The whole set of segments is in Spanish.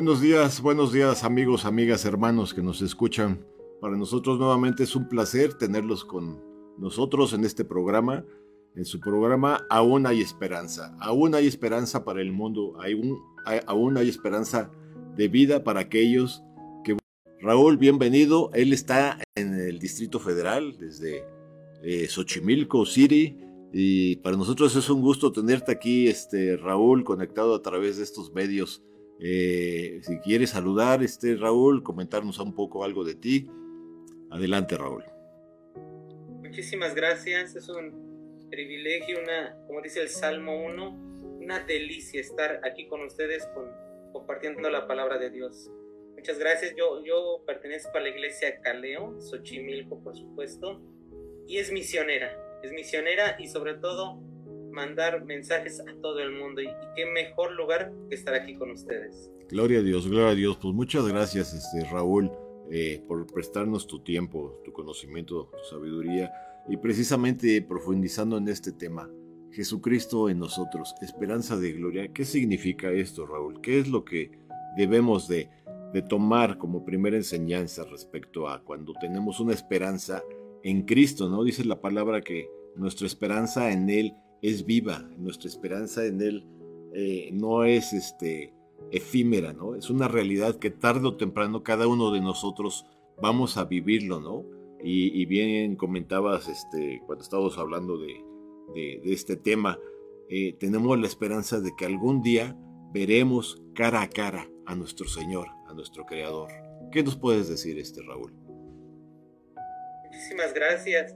Buenos días, buenos días amigos, amigas, hermanos que nos escuchan. Para nosotros nuevamente es un placer tenerlos con nosotros en este programa. En su programa Aún hay esperanza. Aún hay esperanza para el mundo. Aún hay, esperanza de vida para aquellos que... Raúl, bienvenido. Él está en el Distrito Federal desde eh, Xochimilco City. Y para nosotros es un gusto tenerte aquí, este, Raúl, conectado a través de estos medios. Eh, si quieres saludar, este, Raúl, comentarnos un poco algo de ti. Adelante, Raúl. Muchísimas gracias, es un privilegio, una, como dice el Salmo 1, una delicia estar aquí con ustedes compartiendo la palabra de Dios. Muchas gracias, yo, yo pertenezco a la iglesia Caleo, Xochimilco por supuesto, y es misionera, es misionera y sobre todo mandar mensajes a todo el mundo y, qué mejor lugar que estar aquí con ustedes. Gloria a Dios, gloria a Dios. Pues muchas gracias, este, Raúl, eh, por prestarnos tu tiempo, tu conocimiento, tu sabiduría y precisamente profundizando en este tema. Jesucristo en nosotros, esperanza de gloria. ¿Qué significa esto, Raúl? ¿Qué es lo que debemos de, de tomar como primera enseñanza respecto a cuando tenemos una esperanza en Cristo, ¿no? Dice la palabra que nuestra esperanza en Él es viva, nuestra esperanza en Él eh, no es este, efímera, ¿no? Es una realidad que tarde o temprano cada uno de nosotros vamos a vivirlo, ¿no? Y, bien comentabas este, cuando estábamos hablando de, de, de este tema, eh, tenemos la esperanza de que algún día veremos cara a cara a nuestro Señor, a nuestro Creador. ¿Qué nos puedes decir, este Raúl? Muchísimas gracias.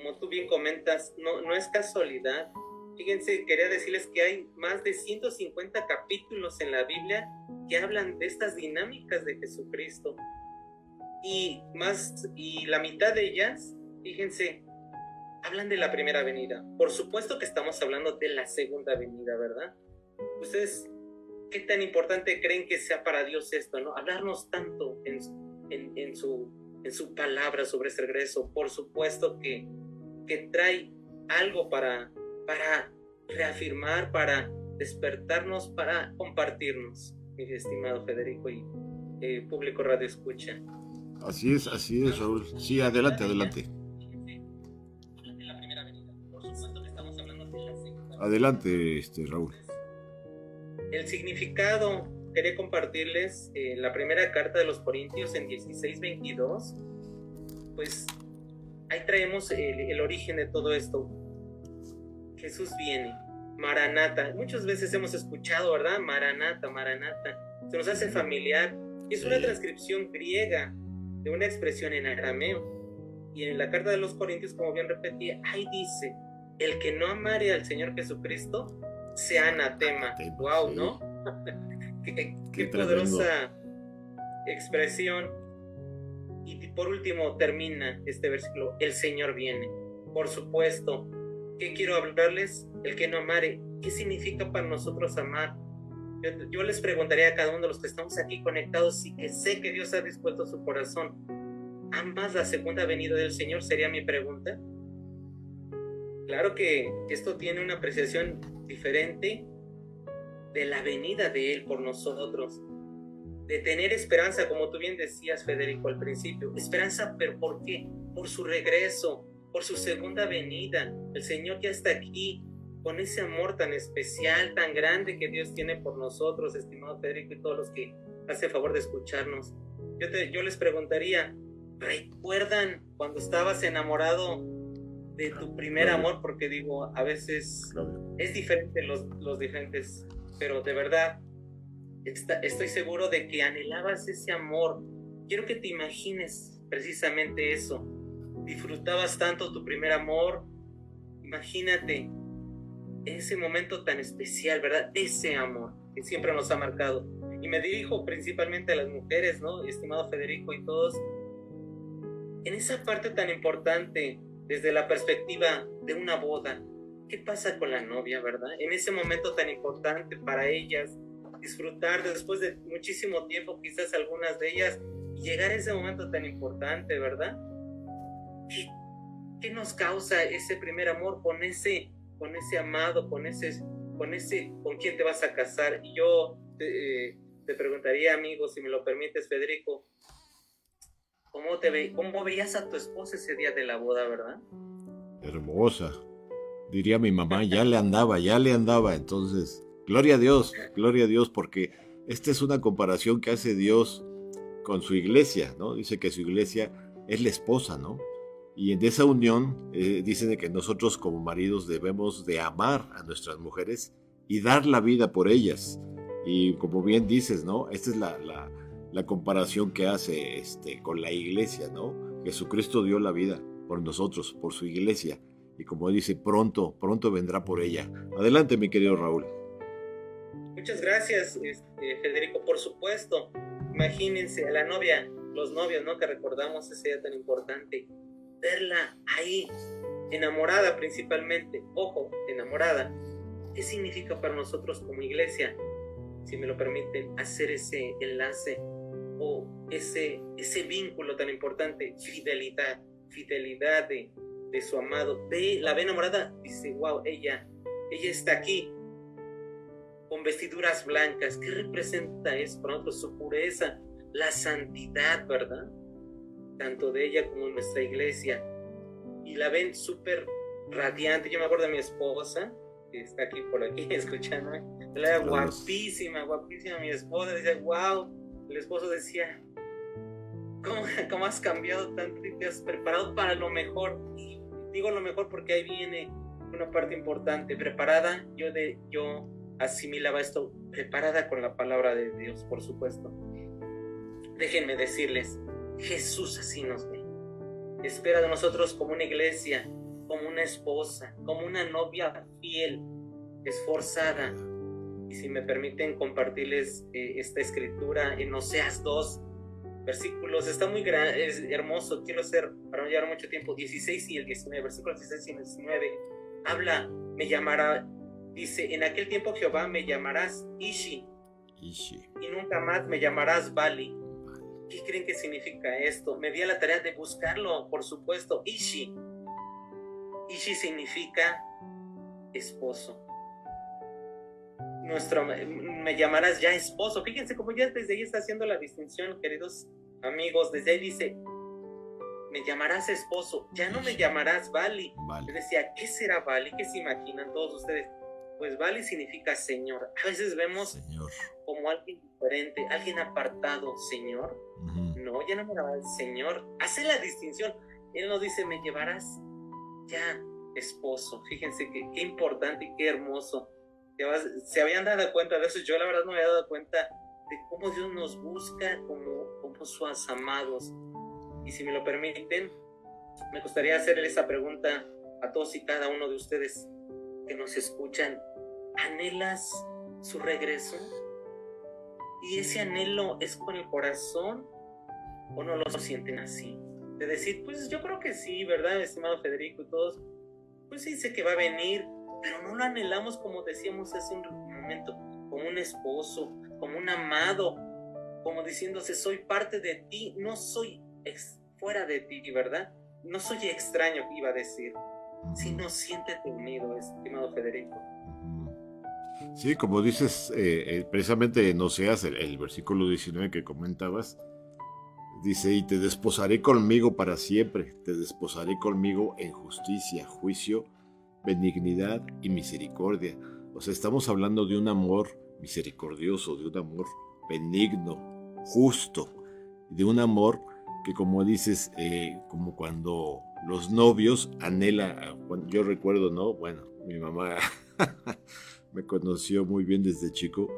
Como tú bien comentas, no, no es casualidad. Fíjense, quería decirles que hay más de 150 capítulos en la Biblia que hablan de estas dinámicas de Jesucristo. Y más, y la mitad de ellas, fíjense, hablan de la primera venida. Por supuesto que estamos hablando de la segunda venida, ¿verdad? Ustedes, ¿qué tan importante creen que sea para Dios esto, no? Hablarnos tanto en, en, en su, en su palabra sobre ese regreso. Por supuesto que, que trae algo para, para reafirmar, para despertarnos, para compartirnos, mi estimado Federico y eh, público radio escucha. Así es, así es, Raúl. Sí, adelante, adelante. Adelante, este, Raúl. El significado, quería compartirles eh, la primera carta de los Corintios en 16:22. Pues ahí traemos el, el origen de todo esto. Jesús viene, Maranata. Muchas veces hemos escuchado, ¿verdad? Maranata, Maranata. Se nos hace familiar. Es una transcripción griega de una expresión en arameo. Y en la carta de los Corintios, como bien repetía, ahí dice, el que no amare al Señor Jesucristo, sea anatema. Wow, ¿no? qué, qué, qué poderosa expresión. Y por último termina este versículo, el Señor viene. Por supuesto, ¿qué quiero hablarles? El que no amare, ¿qué significa para nosotros amar? Yo, les preguntaría a cada uno de los que estamos aquí conectados y que sé que Dios ha dispuesto su corazón. ¿Amas la segunda venida del Señor? Sería mi pregunta. Claro que esto tiene una apreciación diferente de la venida de Él por nosotros. De tener esperanza, como tú bien decías, Federico, al principio. Esperanza, pero ¿por qué? Por su regreso, por su segunda venida. El Señor ya está aquí con ese amor tan especial, tan grande que Dios tiene por nosotros, estimado Federico y todos los que hacen favor de escucharnos. Yo, te, yo les preguntaría, ¿recuerdan cuando estabas enamorado de tu primer amor? Porque digo, a veces es diferente los, los diferentes, pero de verdad estoy seguro de que anhelabas ese amor. Quiero que te imagines precisamente eso. Disfrutabas tanto tu primer amor. Imagínate ese momento tan especial, ¿verdad? Ese amor que siempre nos ha marcado. Y me dirijo principalmente a las mujeres, ¿no? Estimado Federico y todos, en esa parte tan importante desde la perspectiva de una boda, ¿qué pasa con la novia, verdad? En ese momento tan importante para ellas, disfrutar después de muchísimo tiempo, quizás algunas de ellas, y llegar a ese momento tan importante, ¿verdad? ¿Qué, qué nos causa ese primer amor con ese, con ese amado, con ese, con ese, con quién te vas a casar? Yo te, te preguntaría, amigo, si me lo permites, Federico, ¿cómo, te ve, ¿cómo veías a tu esposa ese día de la boda, verdad? Hermosa. Diría mi mamá, ya le andaba, ya le andaba. Entonces, gloria a Dios, gloria a Dios, porque esta es una comparación que hace Dios con su iglesia, ¿no? Dice que su iglesia es la esposa, ¿no? Y en esa unión eh, dicen que nosotros como maridos debemos de amar a nuestras mujeres y dar la vida por ellas. Y como bien dices, ¿no? Esta es la, la, la comparación que hace este, con la iglesia, ¿no? Jesucristo dio la vida por nosotros, por su iglesia. Y como dice, pronto, pronto vendrá por ella. Adelante, mi querido Raúl. Muchas gracias, este, Federico. Por supuesto, imagínense a la novia, los novios, ¿no? Que recordamos ese día tan importante. Verla ahí, enamorada principalmente. Ojo, enamorada. ¿Qué significa para nosotros como iglesia? Si me lo permiten, hacer ese enlace o ese, ese vínculo tan importante, fidelidad, fidelidad de, de su amado. Ve, la ve enamorada, dice, wow, ella, ella está aquí con vestiduras blancas. ¿Qué representa eso para nosotros? Su pureza, la santidad, ¿verdad? Tanto de ella como de nuestra iglesia. Y la ven súper radiante. Yo me acuerdo de mi esposa, que está aquí por aquí escuchándome. La era guapísima, guapísima mi esposa. Dice, wow. El esposo decía, ¿cómo, cómo has cambiado tanto y te has preparado para lo mejor? Y digo lo mejor porque ahí viene una parte importante. Preparada, yo, de, yo asimilaba esto preparada con la palabra de Dios, por supuesto. Déjenme decirles, Jesús así nos ve. Espera de nosotros como una iglesia, como una esposa, como una novia fiel, esforzada. Y si me permiten compartirles eh, esta escritura en Oseas 2, versículos, está muy grande, es hermoso, quiero hacer, para no llevar mucho tiempo, 16 y el 19, versículos 16 y el 19, habla, me llamará, Dice, en aquel tiempo Jehová me llamarás Ishi. Ishi. Y nunca más me llamarás Bali. ¿Qué creen que significa esto? Me di a la tarea de buscarlo, por supuesto. Ishi. Ishi significa esposo. Nuestro, me llamarás ya esposo. Fíjense cómo ya desde ahí está haciendo la distinción, queridos amigos. Desde ahí dice, me llamarás esposo, ya no me llamarás Bali. Vale. decía, ¿qué será Bali? ¿Qué se imaginan todos ustedes? Pues Bali significa Señor. A veces vemos Señor. como alguien diferente, alguien apartado, Señor. Ujú. No, ya no me llamarás Señor. Hace la distinción. Él nos dice, me llevarás ya esposo. Fíjense que, qué importante y qué hermoso. Se habían dado cuenta de eso. Yo la verdad no me había dado cuenta de cómo Dios nos busca como, como sus amados. Y si me lo permiten, me gustaría hacerle esa pregunta a todos y cada uno de ustedes que nos escuchan. ¿Anhelas su regreso? ¿Y ese anhelo es con el corazón o no lo sienten así? De decir, pues yo creo que sí, ¿verdad, estimado Federico y todos? Pues sí, sé que va a venir, pero no lo anhelamos como decíamos hace un momento, como un esposo, como un amado, como diciéndose, soy parte de ti, no soy ex- fuera de ti, ¿verdad? No soy extraño, iba a decir, sino siéntete unido, estimado Federico. Sí, como dices, eh, eh, precisamente en Oseas, el, el versículo 19 que comentabas, dice, y te desposaré conmigo para siempre, te desposaré conmigo en justicia, juicio, benignidad y misericordia. O sea, estamos hablando de un amor misericordioso, de un amor benigno, justo, de un amor que como dices, eh, como cuando los novios anhela, yo recuerdo, ¿no? Bueno, mi mamá me conoció muy bien desde chico,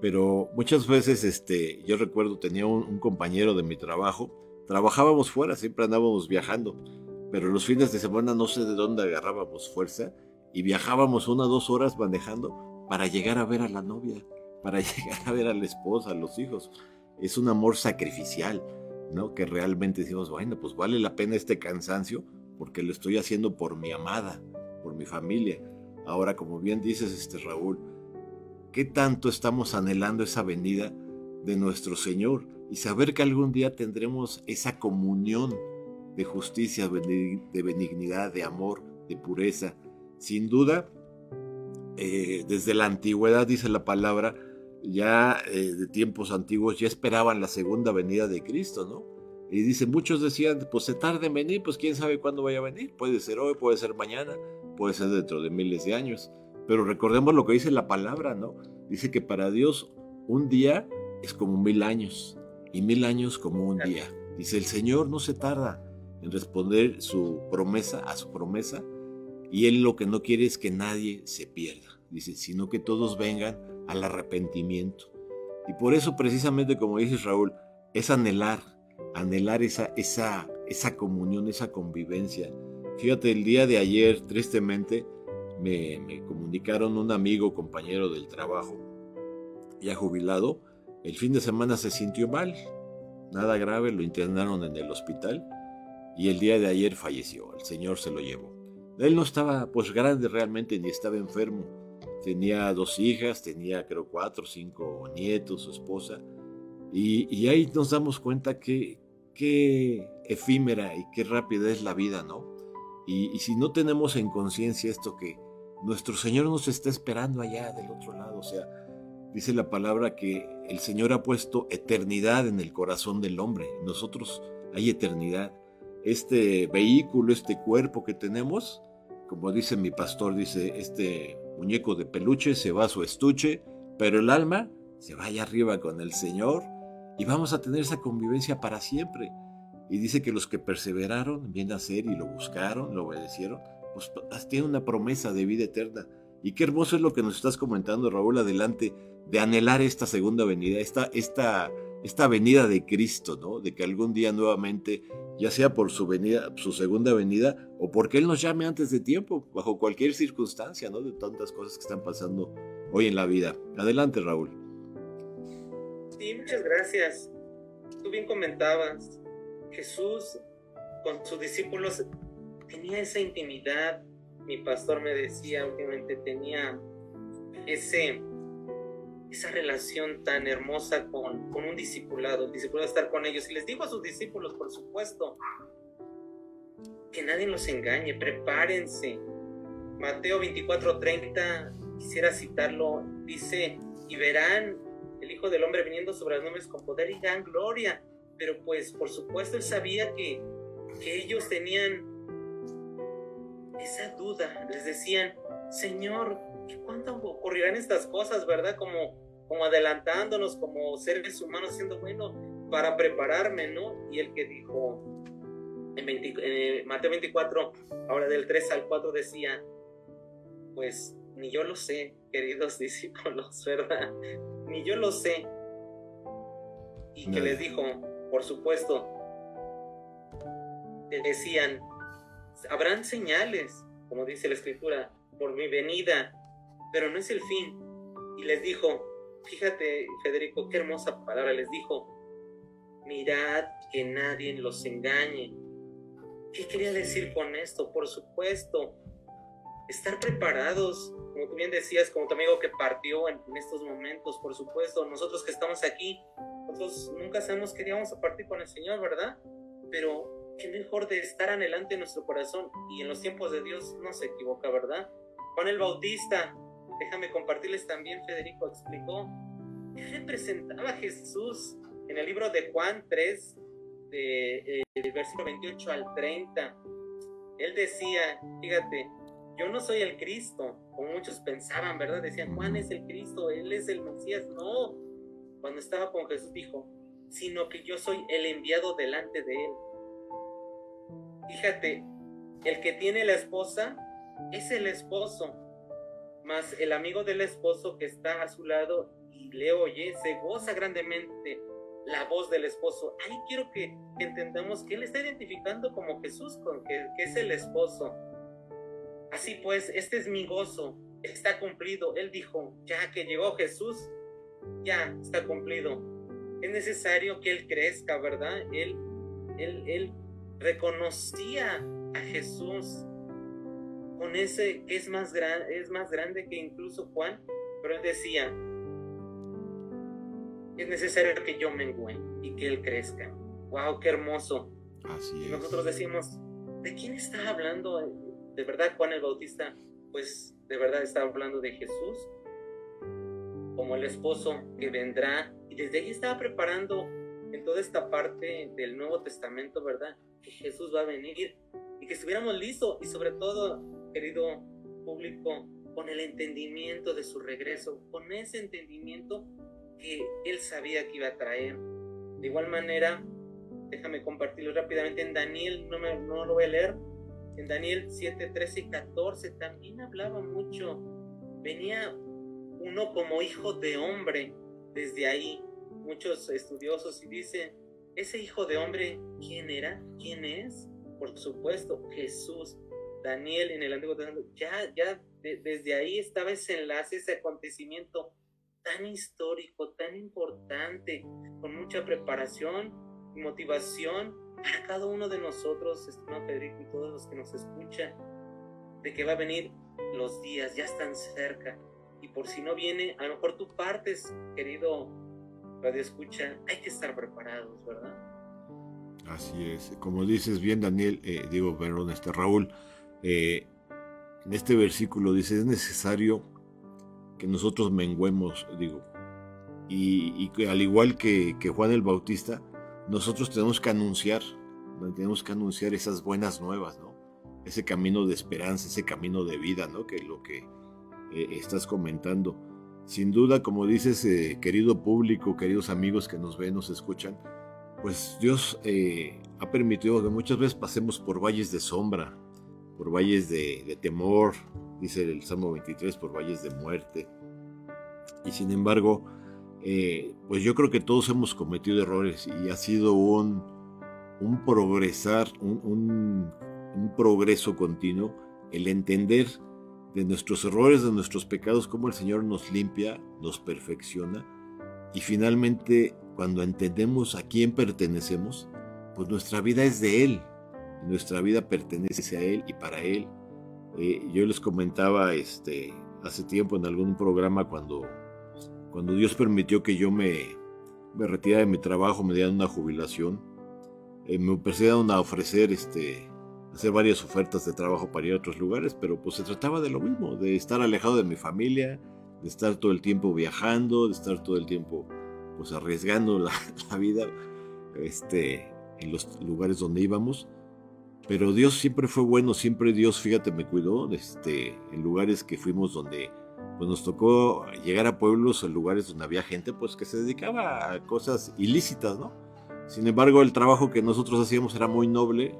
pero muchas veces, este, yo recuerdo, tenía un, compañero de mi trabajo, trabajábamos fuera, siempre andábamos viajando, pero los fines de semana no sé de dónde agarrábamos fuerza y viajábamos una dos horas manejando para llegar a ver a la novia, para llegar a ver a la esposa, a los hijos. Es un amor sacrificial, ¿no? Que realmente decimos, bueno, pues vale la pena este cansancio porque lo estoy haciendo por mi amada, por mi familia. Ahora, como bien dices, este Raúl, ¿qué tanto estamos anhelando esa venida de nuestro Señor y saber que algún día tendremos esa comunión de justicia, de benignidad, de amor, de pureza? Sin duda, eh, desde la antigüedad, dice la palabra, ya eh, de tiempos antiguos, ya esperaban la segunda venida de Cristo, ¿no? Y dice, muchos decían, pues se tarde en venir, pues quién sabe cuándo vaya a venir. Puede ser hoy, puede ser mañana, puede ser dentro de miles de años. Pero recordemos lo que dice la palabra, ¿no? Dice que para Dios un día es como mil años y mil años como un día. Dice, el Señor no se tarda en responder su promesa a su promesa y Él lo que no quiere es que nadie se pierda. Dice, sino que todos vengan al arrepentimiento. Y por eso precisamente como dice Raúl, es anhelar anhelar esa, esa, esa comunión, esa convivencia. Fíjate, el día de ayer, tristemente, me, comunicaron un amigo, compañero del trabajo, ya jubilado, el fin de semana se sintió mal, nada grave, lo internaron en el hospital y el día de ayer falleció, el Señor se lo llevó. Él no estaba pues grande realmente ni estaba enfermo, tenía dos hijas, tenía creo cuatro cinco nietos, su esposa, y, ahí nos damos cuenta que qué efímera y qué rápida es la vida, ¿no? Y, si no tenemos en conciencia esto que nuestro Señor nos está esperando allá del otro lado, o sea, dice la palabra que el Señor ha puesto eternidad en el corazón del hombre, nosotros hay eternidad. Este vehículo, este cuerpo que tenemos, como dice mi pastor, dice, este muñeco de peluche se va a su estuche, pero el alma se va allá arriba con el Señor y vamos a tener esa convivencia para siempre. Y dice que los que perseveraron, bien a ser y lo buscaron, lo obedecieron, pues tienen una promesa de vida eterna. Y qué hermoso es lo que nos estás comentando, Raúl, adelante, de anhelar esta segunda venida, esta, esta, esta venida de Cristo, ¿no? De que algún día nuevamente, ya sea por su venida, su segunda venida, o porque Él nos llame antes de tiempo, bajo cualquier circunstancia, ¿no? De tantas cosas que están pasando hoy en la vida. Adelante, Raúl. Sí, muchas gracias. Tú bien comentabas, Jesús con sus discípulos tenía esa intimidad. Mi pastor me decía últimamente, tenía ese, esa relación tan hermosa con, con un discipulado, el discipulado estar con ellos. Y les digo a sus discípulos, por supuesto, que nadie los engañe, prepárense. Mateo 24:30, quisiera citarlo, dice, y verán el Hijo del Hombre viniendo sobre las nubes con poder y gran gloria. Pero pues por supuesto él sabía que, que ellos tenían esa duda. Les decían, Señor, ¿cuándo ocurrirán estas cosas, verdad? Como, como adelantándonos como seres humanos, siendo bueno para prepararme, ¿no? Y el que dijo en, en Mateo 24, ahora del 3 al 4 decía, pues ni yo lo sé, queridos discípulos, ¿verdad? Ni yo lo sé. Y que les dijo, por supuesto, decían, habrán señales, como dice la escritura, por mi venida, pero no es el fin. Y les dijo, fíjate, Federico, qué hermosa palabra, les dijo, mirad que nadie los engañe. ¿Qué quería decir con esto? Por supuesto, estar preparados, como tú bien decías, como tu amigo que partió en, estos momentos, por supuesto, nosotros que estamos aquí, nosotros nunca sabemos qué día vamos a partir con el Señor, ¿verdad? Pero qué mejor de estar anhelante en nuestro corazón y en los tiempos de Dios no se equivoca, ¿verdad? Juan el Bautista, déjame compartirles también, Federico explicó, ¿qué representaba Jesús en el libro de Juan 3, de, eh, del versículo 28 al 30? Él decía, fíjate, yo no soy el Cristo, como muchos pensaban, ¿verdad? Decían, Juan es el Cristo, Él es el Mesías. No, cuando estaba con Jesús dijo, sino que yo soy el enviado delante de Él. Fíjate, el que tiene la esposa es el esposo, más el amigo del esposo que está a su lado y le oye, se goza grandemente la voz del esposo. Ahí quiero que, entendamos que él está identificando como Jesús, con que es el esposo Así pues, este es mi gozo, está cumplido. Él dijo, ya que llegó Jesús, ya está cumplido. Es necesario que Él crezca, ¿verdad? Él, él, él reconocía a Jesús con ese que es más, gran, es más grande que incluso Juan, pero él decía, es necesario que yo mengüe y que Él crezca. ¡Wow! ¡Qué hermoso! Así es. Nosotros decimos, ¿de quién está hablando? De verdad, Juan el Bautista, pues de verdad está hablando de Jesús como el esposo que vendrá. Y desde ahí estaba preparando en toda esta parte del Nuevo Testamento, ¿verdad? Que Jesús va a venir y que estuviéramos listos y sobre todo, querido público, con el entendimiento de su regreso, con ese entendimiento que él sabía que iba a traer. De igual manera, déjame compartirlo rápidamente en Daniel, no, me, no lo voy a leer, en Daniel 7, 13 y 14 también hablaba mucho, venía uno como hijo de hombre desde ahí, muchos estudiosos y dicen, ese hijo de hombre, ¿quién era? ¿Quién es? Por supuesto, Jesús. Daniel en el Antiguo Testamento, ya, ya desde ahí estaba ese enlace, ese acontecimiento tan histórico, tan importante, con mucha preparación y motivación para cada uno de nosotros, estimado Federico y todos los que nos escuchan, de que va a venir los días, ya están cerca. Y por si no viene, a lo mejor tú partes, querido Radio Escucha, hay que estar preparados, ¿verdad? Así es. Como dices bien, Daniel, eh, digo, perdón, este Raúl, eh, en este versículo dice, es necesario que nosotros menguemos, digo, y, y al igual que, que, Juan el Bautista, nosotros tenemos que anunciar, tenemos que anunciar esas buenas nuevas, ¿no? Ese camino de esperanza, ese camino de vida, ¿no? Que es lo que eh, estás comentando. Sin duda, como dices, eh, querido público, queridos amigos que nos ven, nos escuchan, pues Dios eh, ha permitido que muchas veces pasemos por valles de sombra, por valles de, de temor, dice el Salmo 23, por valles de muerte. Y sin embargo, eh, pues yo creo que todos hemos cometido errores y ha sido un, un progresar, un, un, progreso continuo, el entender de nuestros errores, de nuestros pecados, cómo el Señor nos limpia, nos perfecciona y finalmente cuando entendemos a quién pertenecemos, pues nuestra vida es de Él, nuestra vida pertenece a Él y para Él. Eh, yo les comentaba este, hace tiempo en algún programa cuando, cuando Dios permitió que yo me, me retirara de mi trabajo, me dieran una jubilación, eh, me empezaron a ofrecer este, hacer varias ofertas de trabajo para ir a otros lugares, pero pues se trataba de lo mismo, de estar alejado de mi familia, de estar todo el tiempo viajando, de estar todo el tiempo pues arriesgando la, la vida este, en los lugares donde íbamos. Pero Dios siempre fue bueno, siempre Dios, fíjate, me cuidó este, en lugares que fuimos donde pues nos tocó llegar a pueblos, en lugares donde había gente pues que se dedicaba a cosas ilícitas, ¿no? Sin embargo, el trabajo que nosotros hacíamos era muy noble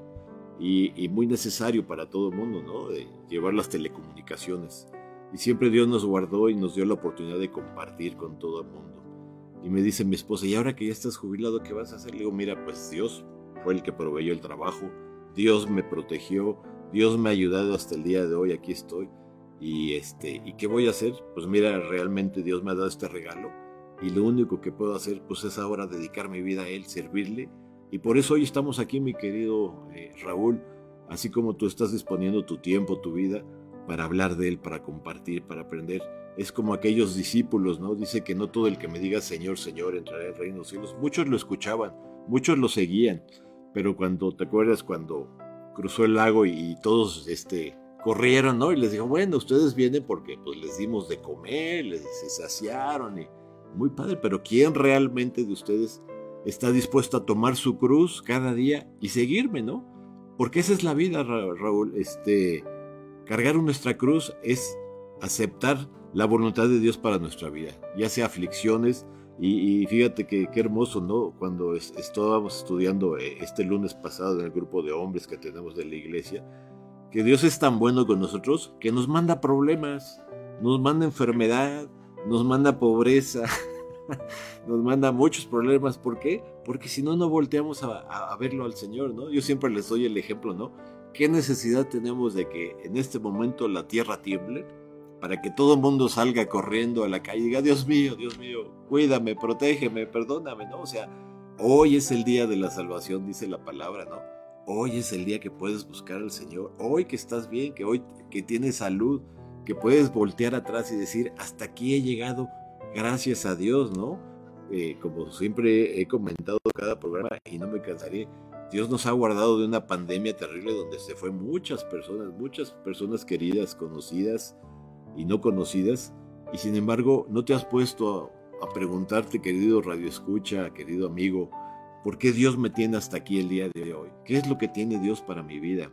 y, y muy necesario para todo el mundo, ¿no? De llevar las telecomunicaciones. Y siempre Dios nos guardó y nos dio la oportunidad de compartir con todo el mundo. Y me dice mi esposa, ¿y ahora que ya estás jubilado, qué vas a hacer? Le digo, mira, pues Dios fue el que proveyó el trabajo, Dios me protegió, Dios me ha ayudado hasta el día de hoy, aquí estoy. Y este, ¿y qué voy a hacer? Pues mira, realmente Dios me ha dado este regalo y lo único que puedo hacer pues es ahora dedicar mi vida a él, servirle. Y por eso hoy estamos aquí, mi querido eh, Raúl, así como tú estás disponiendo tu tiempo, tu vida para hablar de él, para compartir, para aprender. Es como aquellos discípulos, ¿no? Dice que no todo el que me diga Señor, Señor entrará el reino de los cielos. Muchos lo escuchaban, muchos lo seguían, pero cuando te acuerdas cuando cruzó el lago y, todos este, corrieron, ¿no? Y les dijo, bueno, ustedes vienen porque pues les dimos de comer, les se saciaron y muy padre, pero ¿quién realmente de ustedes está dispuesto a tomar su cruz cada día y seguirme, ¿no? Porque esa es la vida, Raúl, este cargar nuestra cruz es aceptar la voluntad de Dios para nuestra vida, ya sea aflicciones, y, y, fíjate que qué hermoso, ¿no? Cuando es, estábamos estudiando eh, este lunes pasado en el grupo de hombres que tenemos de la iglesia, que Dios es tan bueno con nosotros que nos manda problemas, nos manda enfermedad, nos manda pobreza, nos manda muchos problemas. ¿Por qué? Porque si no, no volteamos a, a, verlo al Señor, ¿no? Yo siempre les doy el ejemplo, ¿no? ¿Qué necesidad tenemos de que en este momento la tierra tiemble? Para que todo el mundo salga corriendo a la calle y diga, Dios mío, Dios mío, cuídame, protégeme, perdóname, ¿no? O sea, hoy es el día de la salvación, dice la palabra, ¿no? Hoy es el día que puedes buscar al Señor. Hoy que estás bien, que hoy que tienes salud, que puedes voltear atrás y decir, hasta aquí he llegado, gracias a Dios, ¿no? Eh, como siempre he comentado cada programa y no me cansaré, Dios nos ha guardado de una pandemia terrible donde se fue muchas personas, muchas personas queridas, conocidas y no conocidas, y sin embargo no te has puesto a, a preguntarte, querido Radio Escucha, querido amigo, ¿por qué Dios me tiene hasta aquí el día de hoy? ¿Qué es lo que tiene Dios para mi vida?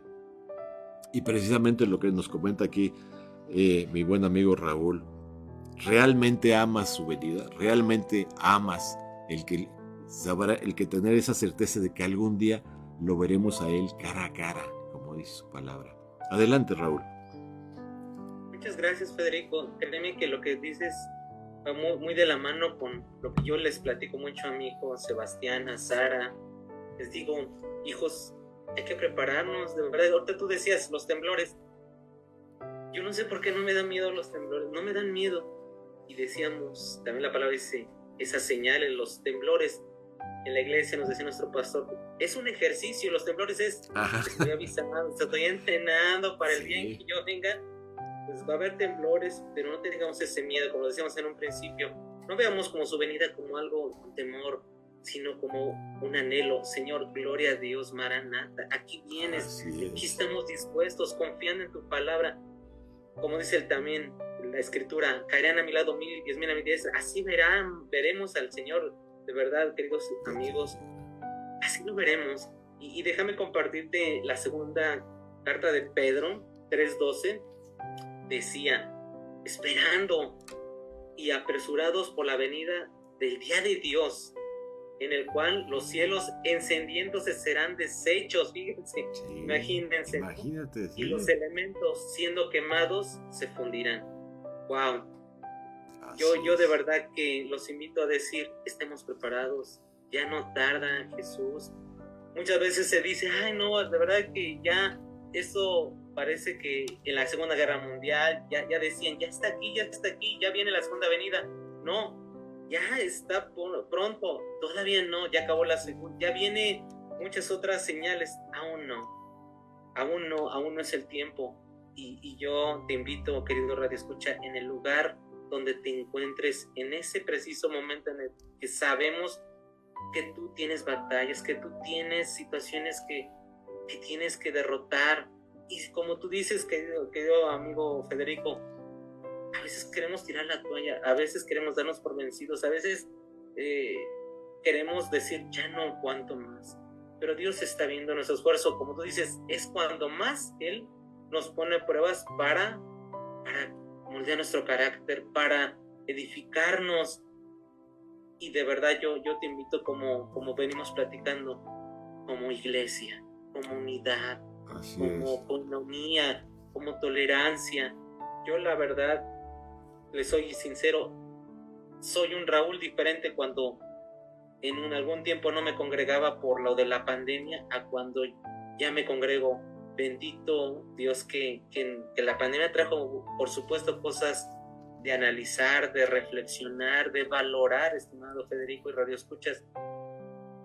Y precisamente lo que nos comenta aquí eh, mi buen amigo Raúl, ¿realmente amas su venida? ¿Realmente amas el que, sabrá, el que tener esa certeza de que algún día lo veremos a Él cara a cara, como dice su palabra? Adelante, Raúl. Muchas gracias, Federico. Créeme que lo que dices va muy, muy de la mano con lo que yo les platico mucho a mi hijo Sebastián, a Sara. Les digo, hijos, hay que prepararnos, de verdad. Ahorita tú decías los temblores. Yo no sé por qué no me dan miedo los temblores, no me dan miedo. Y decíamos, también la palabra dice, esas señales, los temblores. En la iglesia nos decía nuestro pastor, es un ejercicio, los temblores es, Ajá. estoy avisando, estoy entrenando para el Sí. bien que yo venga. Pues va a haber temblores, pero no tengamos ese miedo, como decíamos en un principio. No veamos como su venida como algo, un temor, sino como un anhelo. Señor, gloria a Dios, Maranata, aquí vienes, Así aquí es. estamos dispuestos, confiando en tu palabra. Como dice él también la escritura, caerán a mi lado mil y diez mil a mi diestra. Así verán, veremos al Señor, de verdad, queridos amigos. Así lo veremos. Y, y déjame compartirte la segunda carta de Pedro, 3.12. Decía, esperando y apresurados por la venida del día de Dios, en el cual los cielos encendiéndose serán deshechos, fíjense, Sí, imagínense, Imagínate. sí. y los elementos siendo quemados se fundirán. Wow, yo, Así yo de verdad que los invito a decir, estemos preparados, ya no tarda Jesús. Muchas veces se dice, ay no, de verdad que ya eso parece que en la Segunda Guerra Mundial ya, ya decían, ya está aquí, ya está aquí, ya viene la Segunda Venida. No, ya está pronto, todavía no, ya acabó la Segunda, ya viene muchas otras señales, aún no, aún no, aún no es el tiempo. Y, y yo te invito, querido Radio Escucha, en el lugar donde te encuentres, en ese preciso momento en el que sabemos que tú tienes batallas, que tú tienes situaciones que, que tienes que derrotar. Y como tú dices, querido, querido amigo Federico, a veces queremos tirar la toalla, a veces queremos darnos por vencidos, a veces eh, queremos decir, ya no aguanto más. Pero Dios está viendo nuestro esfuerzo, como tú dices, es cuando más Él nos pone pruebas para, para moldear nuestro carácter, para edificarnos. Y de verdad yo, yo te invito, como, como venimos platicando, como iglesia, como unidad, Así como economía, como tolerancia. Yo la verdad, le soy sincero, soy un Raúl diferente cuando en un, algún tiempo no me congregaba por lo de la pandemia a cuando ya me congrego. Bendito Dios que, que, que la pandemia trajo, por supuesto, cosas de analizar, de reflexionar, de valorar, estimado Federico y Radio Escuchas.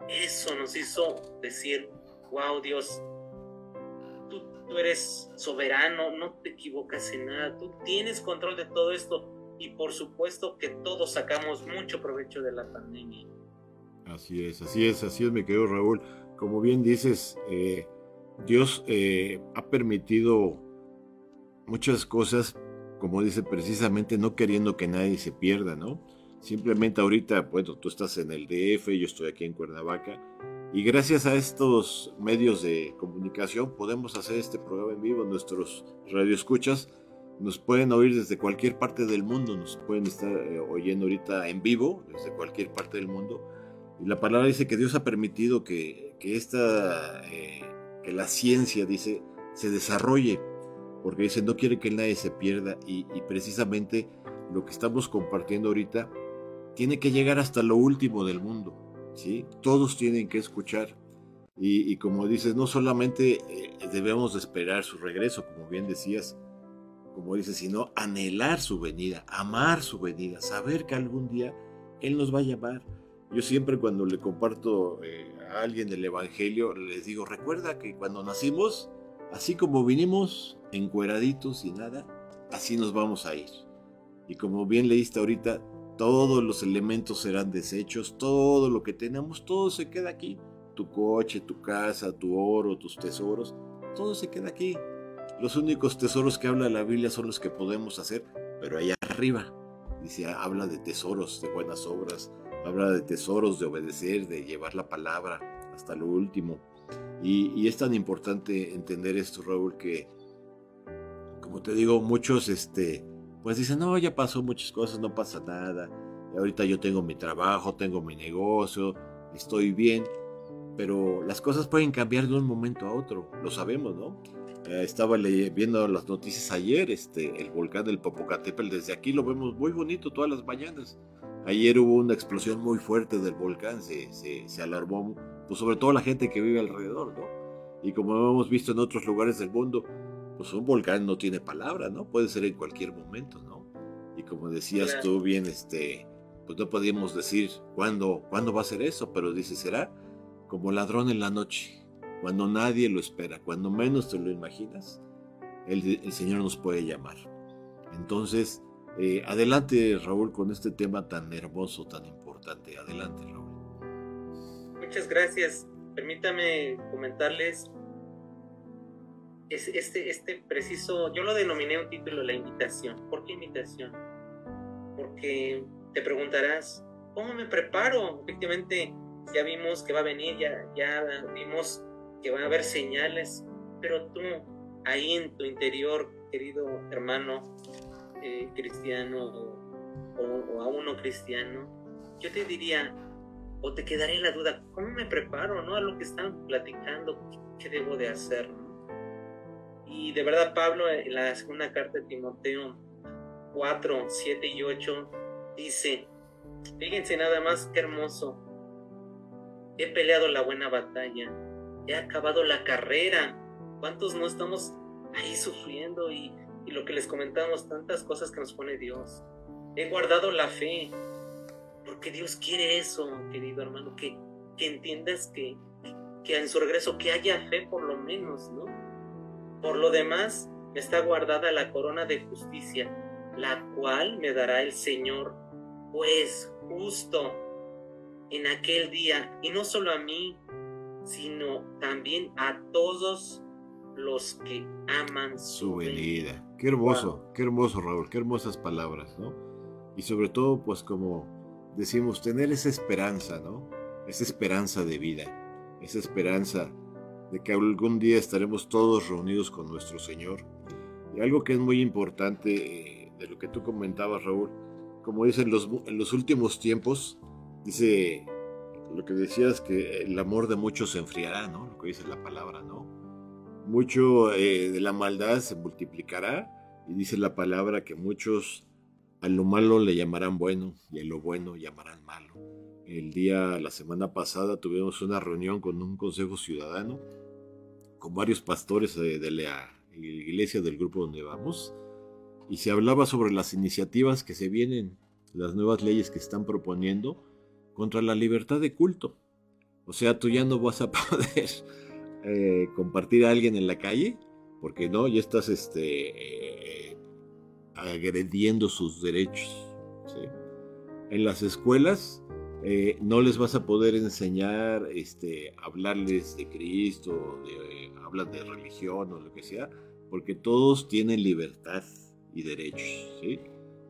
Eso nos hizo decir, wow Dios, tú, eres soberano, no te equivocas en nada, tú tienes control de todo esto y por supuesto que todos sacamos mucho provecho de la pandemia. Así es, así es, así es, mi querido Raúl. Como bien dices, eh, Dios eh, ha permitido muchas cosas, como dice precisamente, no queriendo que nadie se pierda, ¿no? Simplemente ahorita, bueno, tú estás en el DF, yo estoy aquí en Cuernavaca, y gracias a estos medios de comunicación podemos hacer este programa en vivo. Nuestros radioescuchas nos pueden oír desde cualquier parte del mundo, nos pueden estar eh, oyendo ahorita en vivo desde cualquier parte del mundo. Y la palabra dice que Dios ha permitido que, que esta, eh, que la ciencia, dice, se desarrolle, porque dice, no quiere que nadie se pierda y, y precisamente lo que estamos compartiendo ahorita tiene que llegar hasta lo último del mundo, ¿sí? Todos tienen que escuchar Y, como dices, no solamente eh, debemos esperar su regreso, como bien decías, como dices, sino anhelar su venida, amar su venida, saber que algún día Él nos va a llamar. Yo siempre cuando le comparto eh, a alguien del Evangelio, les digo, recuerda que cuando nacimos, así como vinimos encueraditos y nada, así nos vamos a ir. Y como bien leíste ahorita, todos los elementos serán desechos, todo lo que tenemos, todo se queda aquí. Tu coche, tu casa, tu oro, tus tesoros, todo se queda aquí. Los únicos tesoros que habla la Biblia son los que podemos hacer, pero allá arriba. Dice, habla de tesoros, de buenas obras, habla de tesoros, de obedecer, de llevar la palabra hasta lo último. Y, y es tan importante entender esto, Raúl, que, como te digo, muchos, este, pues dicen, no, ya pasó muchas cosas, no pasa nada. Ahorita yo tengo mi trabajo, tengo mi negocio, estoy bien. Pero las cosas pueden cambiar de un momento a otro, lo sabemos, ¿no? Eh, estaba viendo las noticias ayer, este, el volcán del Popocatépetl, desde aquí lo vemos muy bonito todas las mañanas. Ayer hubo una explosión muy fuerte del volcán, se, se, se alarmó, pues sobre todo la gente que vive alrededor, ¿no? Y como hemos visto en otros lugares del mundo, pues un volcán no tiene palabra, ¿no? Puede ser en cualquier momento, ¿no? Y como decías tú bien, este, pues no podíamos decir cuándo, cuándo va a ser eso, pero dice, será como ladrón en la noche, cuando nadie lo espera, cuando menos te lo imaginas, el, Señor nos puede llamar. Entonces, eh, adelante Raúl con este tema tan hermoso, tan importante. Adelante Raúl. Muchas gracias. Permítame comentarles este, este preciso, yo lo denominé un título, la invitación. ¿Por qué invitación? Porque te preguntarás, ¿cómo me preparo? Efectivamente, ya vimos que va a venir, ya, ya vimos que va a haber señales, pero tú, ahí en tu interior, querido hermano eh, cristiano o, a uno cristiano, yo te diría, o te quedaría la duda, ¿cómo me preparo no? a lo que están platicando? ¿Qué debo de hacer? Y de verdad Pablo en la segunda carta de Timoteo 4, 7 y 8 dice, fíjense nada más que hermoso, he peleado la buena batalla, he acabado la carrera, ¿cuántos no estamos ahí sufriendo y, y lo que les comentamos, tantas cosas que nos pone Dios? He guardado la fe, porque Dios quiere eso, querido hermano, que, que entiendas que, que en su regreso, que haya fe por lo menos, ¿no? Por lo demás, está guardada la corona de justicia, la cual me dará el Señor, pues justo en aquel día, y no solo a mí, sino también a todos los que aman su, venida. Qué hermoso, qué hermoso Raúl, qué hermosas palabras, ¿no? Y sobre todo, pues como decimos, tener esa esperanza, ¿no? Esa esperanza de vida, esa esperanza de que algún día estaremos todos reunidos con nuestro Señor. Y algo que es muy importante eh, de lo que tú comentabas, Raúl, como dice en los, en los últimos tiempos, dice lo que decías que el amor de muchos se enfriará, ¿no? Lo que dice la palabra, ¿no? Mucho eh, de la maldad se multiplicará y dice la palabra que muchos a lo malo le llamarán bueno y a lo bueno llamarán malo. El día, la semana pasada, tuvimos una reunión con un consejo ciudadano, con varios pastores de, la iglesia del grupo donde vamos, y se hablaba sobre las iniciativas que se vienen, las nuevas leyes que están proponiendo contra la libertad de culto. O sea, tú ya no vas a poder eh, compartir a alguien en la calle, porque no, ya estás este, eh, agrediendo sus derechos. En las escuelas eh, no les vas a poder enseñar, este, hablarles de Cristo, de, hablar de religión o lo que sea, porque todos tienen libertad y derechos,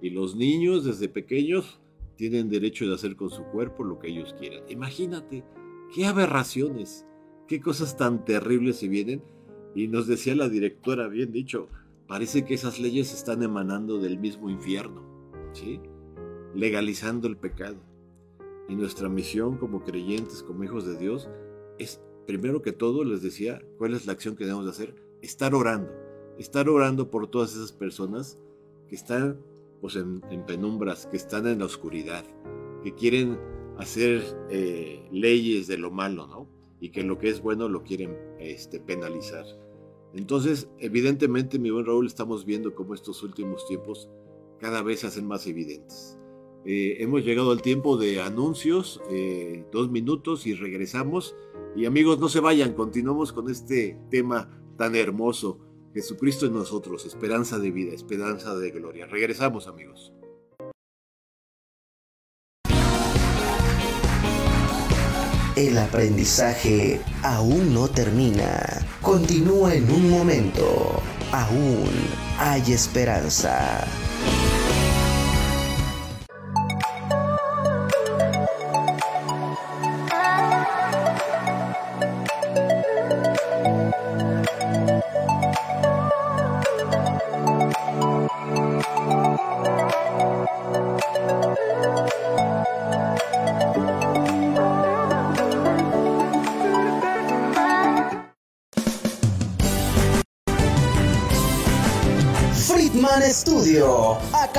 Y los niños desde pequeños tienen derecho de hacer con su cuerpo lo que ellos quieran. Imagínate, qué aberraciones, qué cosas tan terribles se vienen. Y nos decía la directora, bien dicho, parece que esas leyes están emanando del mismo infierno, ¿sí? Legalizando el pecado. Y nuestra misión como creyentes, como hijos de Dios, es, primero que todo, les decía, ¿cuál es la acción que debemos de hacer? Estar orando. Estar orando por todas esas personas que están pues, en, penumbras, que están en la oscuridad, que quieren hacer eh, leyes de lo malo, ¿no? y que lo que es bueno lo quieren este, penalizar. Entonces, evidentemente, mi buen Raúl, estamos viendo cómo estos últimos tiempos cada vez se hacen más evidentes. Eh, hemos llegado al tiempo de anuncios, eh, dos minutos y regresamos. Y amigos, no se vayan, continuamos con este tema tan hermoso. Jesucristo en nosotros, esperanza de vida, esperanza de gloria. Regresamos amigos. El aprendizaje aún no termina. Continúa en un momento. Aún hay esperanza.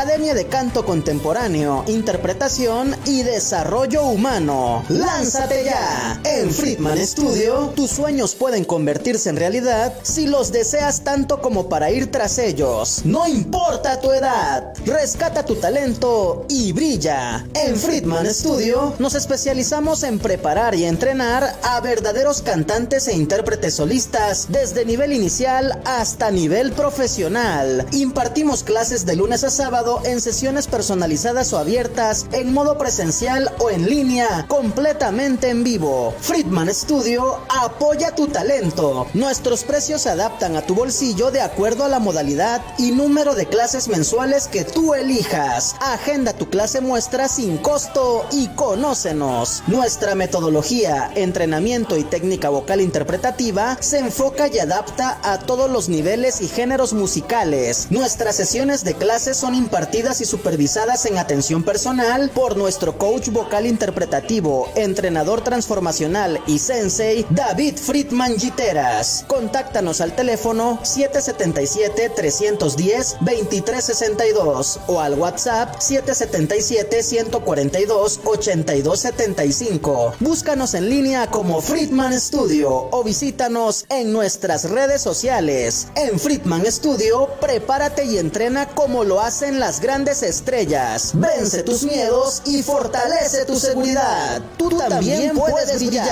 Academia de Canto Contemporáneo, Interpretación y Desarrollo Humano. Lánzate ya. En Friedman Studio, tus sueños pueden convertirse en realidad si los deseas tanto como para ir tras ellos. No importa tu edad, rescata tu talento y brilla. En Friedman Studio nos especializamos en preparar y entrenar a verdaderos cantantes e intérpretes solistas desde nivel inicial hasta nivel profesional. Impartimos clases de lunes a sábado en sesiones personalizadas o abiertas, en modo presencial o en línea, completamente en vivo. Studio apoya tu talento. Nuestros precios se adaptan a tu bolsillo de acuerdo a la modalidad y número de clases mensuales que tú elijas. Agenda tu clase muestra sin costo y conócenos. Nuestra metodología, entrenamiento y técnica vocal interpretativa se enfoca y adapta a todos los niveles y géneros musicales. Nuestras sesiones de clases son impartidas y supervisadas en atención personal por nuestro coach vocal interpretativo, entrenador transformacional y sensei David Friedman Giteras. Contáctanos al teléfono 777-310-2362 o al WhatsApp 777-142-8275. Búscanos en línea como Friedman Studio o visítanos en nuestras redes sociales. En Friedman Studio, prepárate y entrena como lo hacen las grandes estrellas. Vence tus miedos y fortalece tu seguridad. Tú, también, puedes brillar.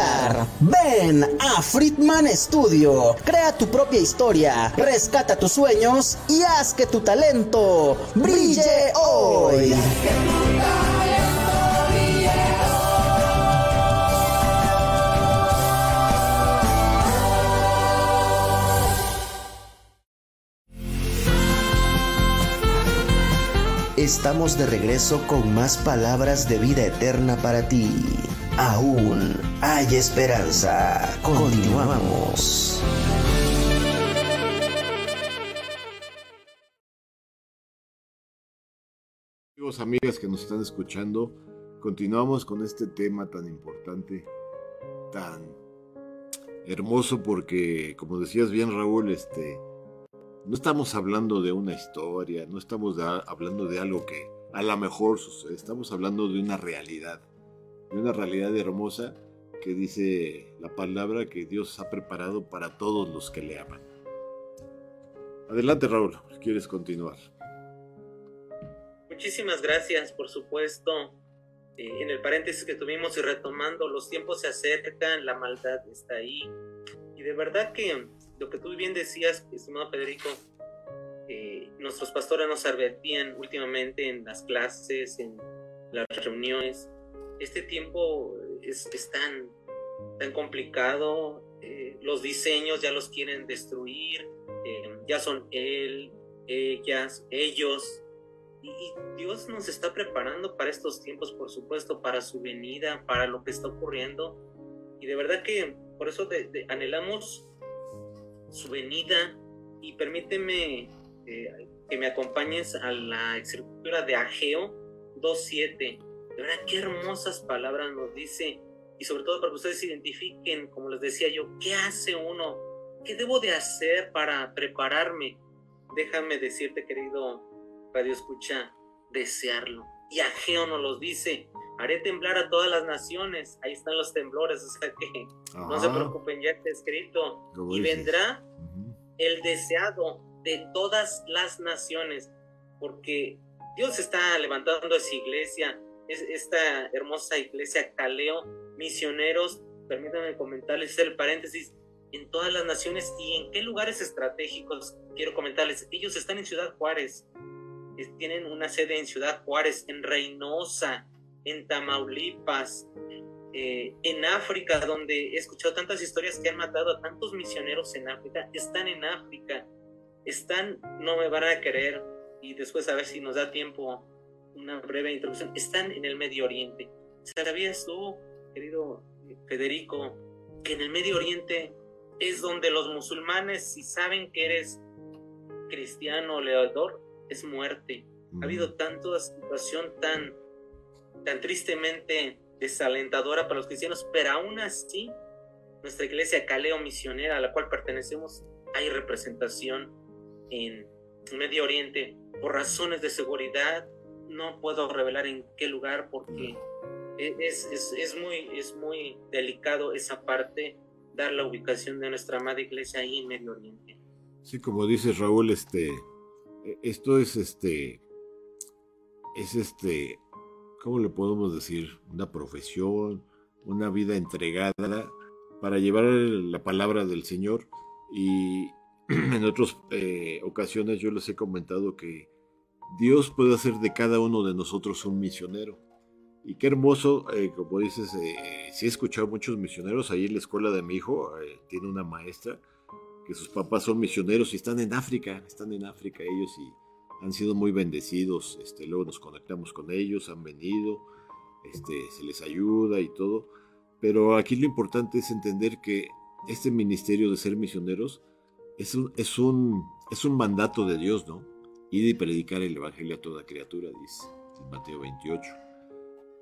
Ven a Friedman Studio. Crea tu propia historia, rescata tus sueños y haz que tu talento brille hoy. Estamos de regreso con más palabras de vida eterna para ti. Aún hay esperanza. Continuamos. Amigos, amigas que nos están escuchando, continuamos con este tema tan importante, tan hermoso porque, como decías bien Raúl, este, no estamos hablando de una historia, no estamos hablando de algo que a lo mejor sucede, estamos hablando de una realidad, de una realidad hermosa que dice la palabra que Dios ha preparado para todos los que le aman. Adelante Raúl, quieres continuar. Muchísimas gracias, por supuesto. Eh, en el paréntesis que tuvimos y retomando, los tiempos se acercan, la maldad está ahí. Y de verdad que lo que tú bien decías, estimado Federico, eh, nuestros pastores nos advertían últimamente en las clases, en las reuniones, este tiempo es, tan, tan complicado, eh, los diseños ya los quieren destruir, eh, ya son él, ellas, ellos, y, Dios nos está preparando para estos tiempos, por supuesto, para su venida, para lo que está ocurriendo, y de verdad que por eso anhelamos su venida y permíteme eh, que me acompañes a la escritura de Ageo 2.7. De verdad, qué hermosas palabras nos dice y sobre todo para que ustedes identifiquen, como les decía yo, qué hace uno, qué debo de hacer para prepararme. Déjame decirte, querido Radio Escucha, desearlo. Y Ageo nos lo dice, haré temblar a todas las naciones. Ahí están los temblores, o sea que no se preocupen, ya está escrito. Y vendrá el deseado de todas las naciones, porque Dios está levantando esa iglesia, esta hermosa iglesia Caleo, misioneros, permítanme comentarles el paréntesis, en todas las naciones y en qué lugares estratégicos, quiero comentarles, ellos están en Ciudad Juárez, tienen una sede en Ciudad Juárez, en Reynosa, en Tamaulipas, eh, en África, donde he escuchado tantas historias que han matado a tantos misioneros en África, están en África, están, no me van a querer, y después a ver si nos da tiempo una breve introducción, están en el Medio Oriente. ¿Sabías tú, querido Federico, que en el Medio Oriente es donde los musulmanes, si saben que eres cristiano o leador, es muerte? Ha habido mm. tanta situación tan tan tristemente desalentadora para los cristianos, pero aún así, nuestra iglesia Caleo Misionera, a la cual pertenecemos, hay representación en Medio Oriente. Por razones de seguridad, no puedo revelar en qué lugar porque es, es, muy, es muy delicado esa parte, dar la ubicación de nuestra amada iglesia ahí en Medio Oriente. Sí, como dice Raúl, este, esto es este, es este, ¿cómo le podemos decir? Una profesión, una vida entregada para llevar la palabra del Señor. Y en otras eh, ocasiones yo les he comentado que Dios puede hacer de cada uno de nosotros un misionero. Y qué hermoso, eh, como dices, eh, sí he escuchado muchos misioneros. Ahí en la escuela de mi hijo tiene una maestra que sus papás son misioneros y están en África, están en África ellos y han sido muy bendecidos, este, luego nos conectamos con ellos, han venido, este, se les ayuda y todo, pero aquí lo importante es entender que este ministerio de ser misioneros es un, es un, es un mandato de Dios, ¿no? Y predicar el Evangelio a toda criatura, dice en Mateo 28.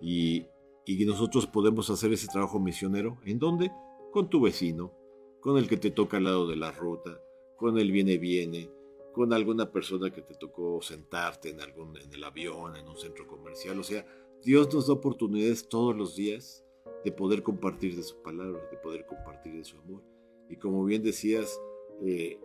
Y, y nosotros podemos hacer ese trabajo misionero, ¿en dónde? Con tu vecino, con el que te toca al lado de la ruta, con el viene-viene, con alguna persona que te tocó sentarte en algún en el avión, en un centro comercial, o sea, Dios nos da oportunidades todos los días de poder compartir de su palabra, de poder compartir de su amor. Y como bien decías, eh,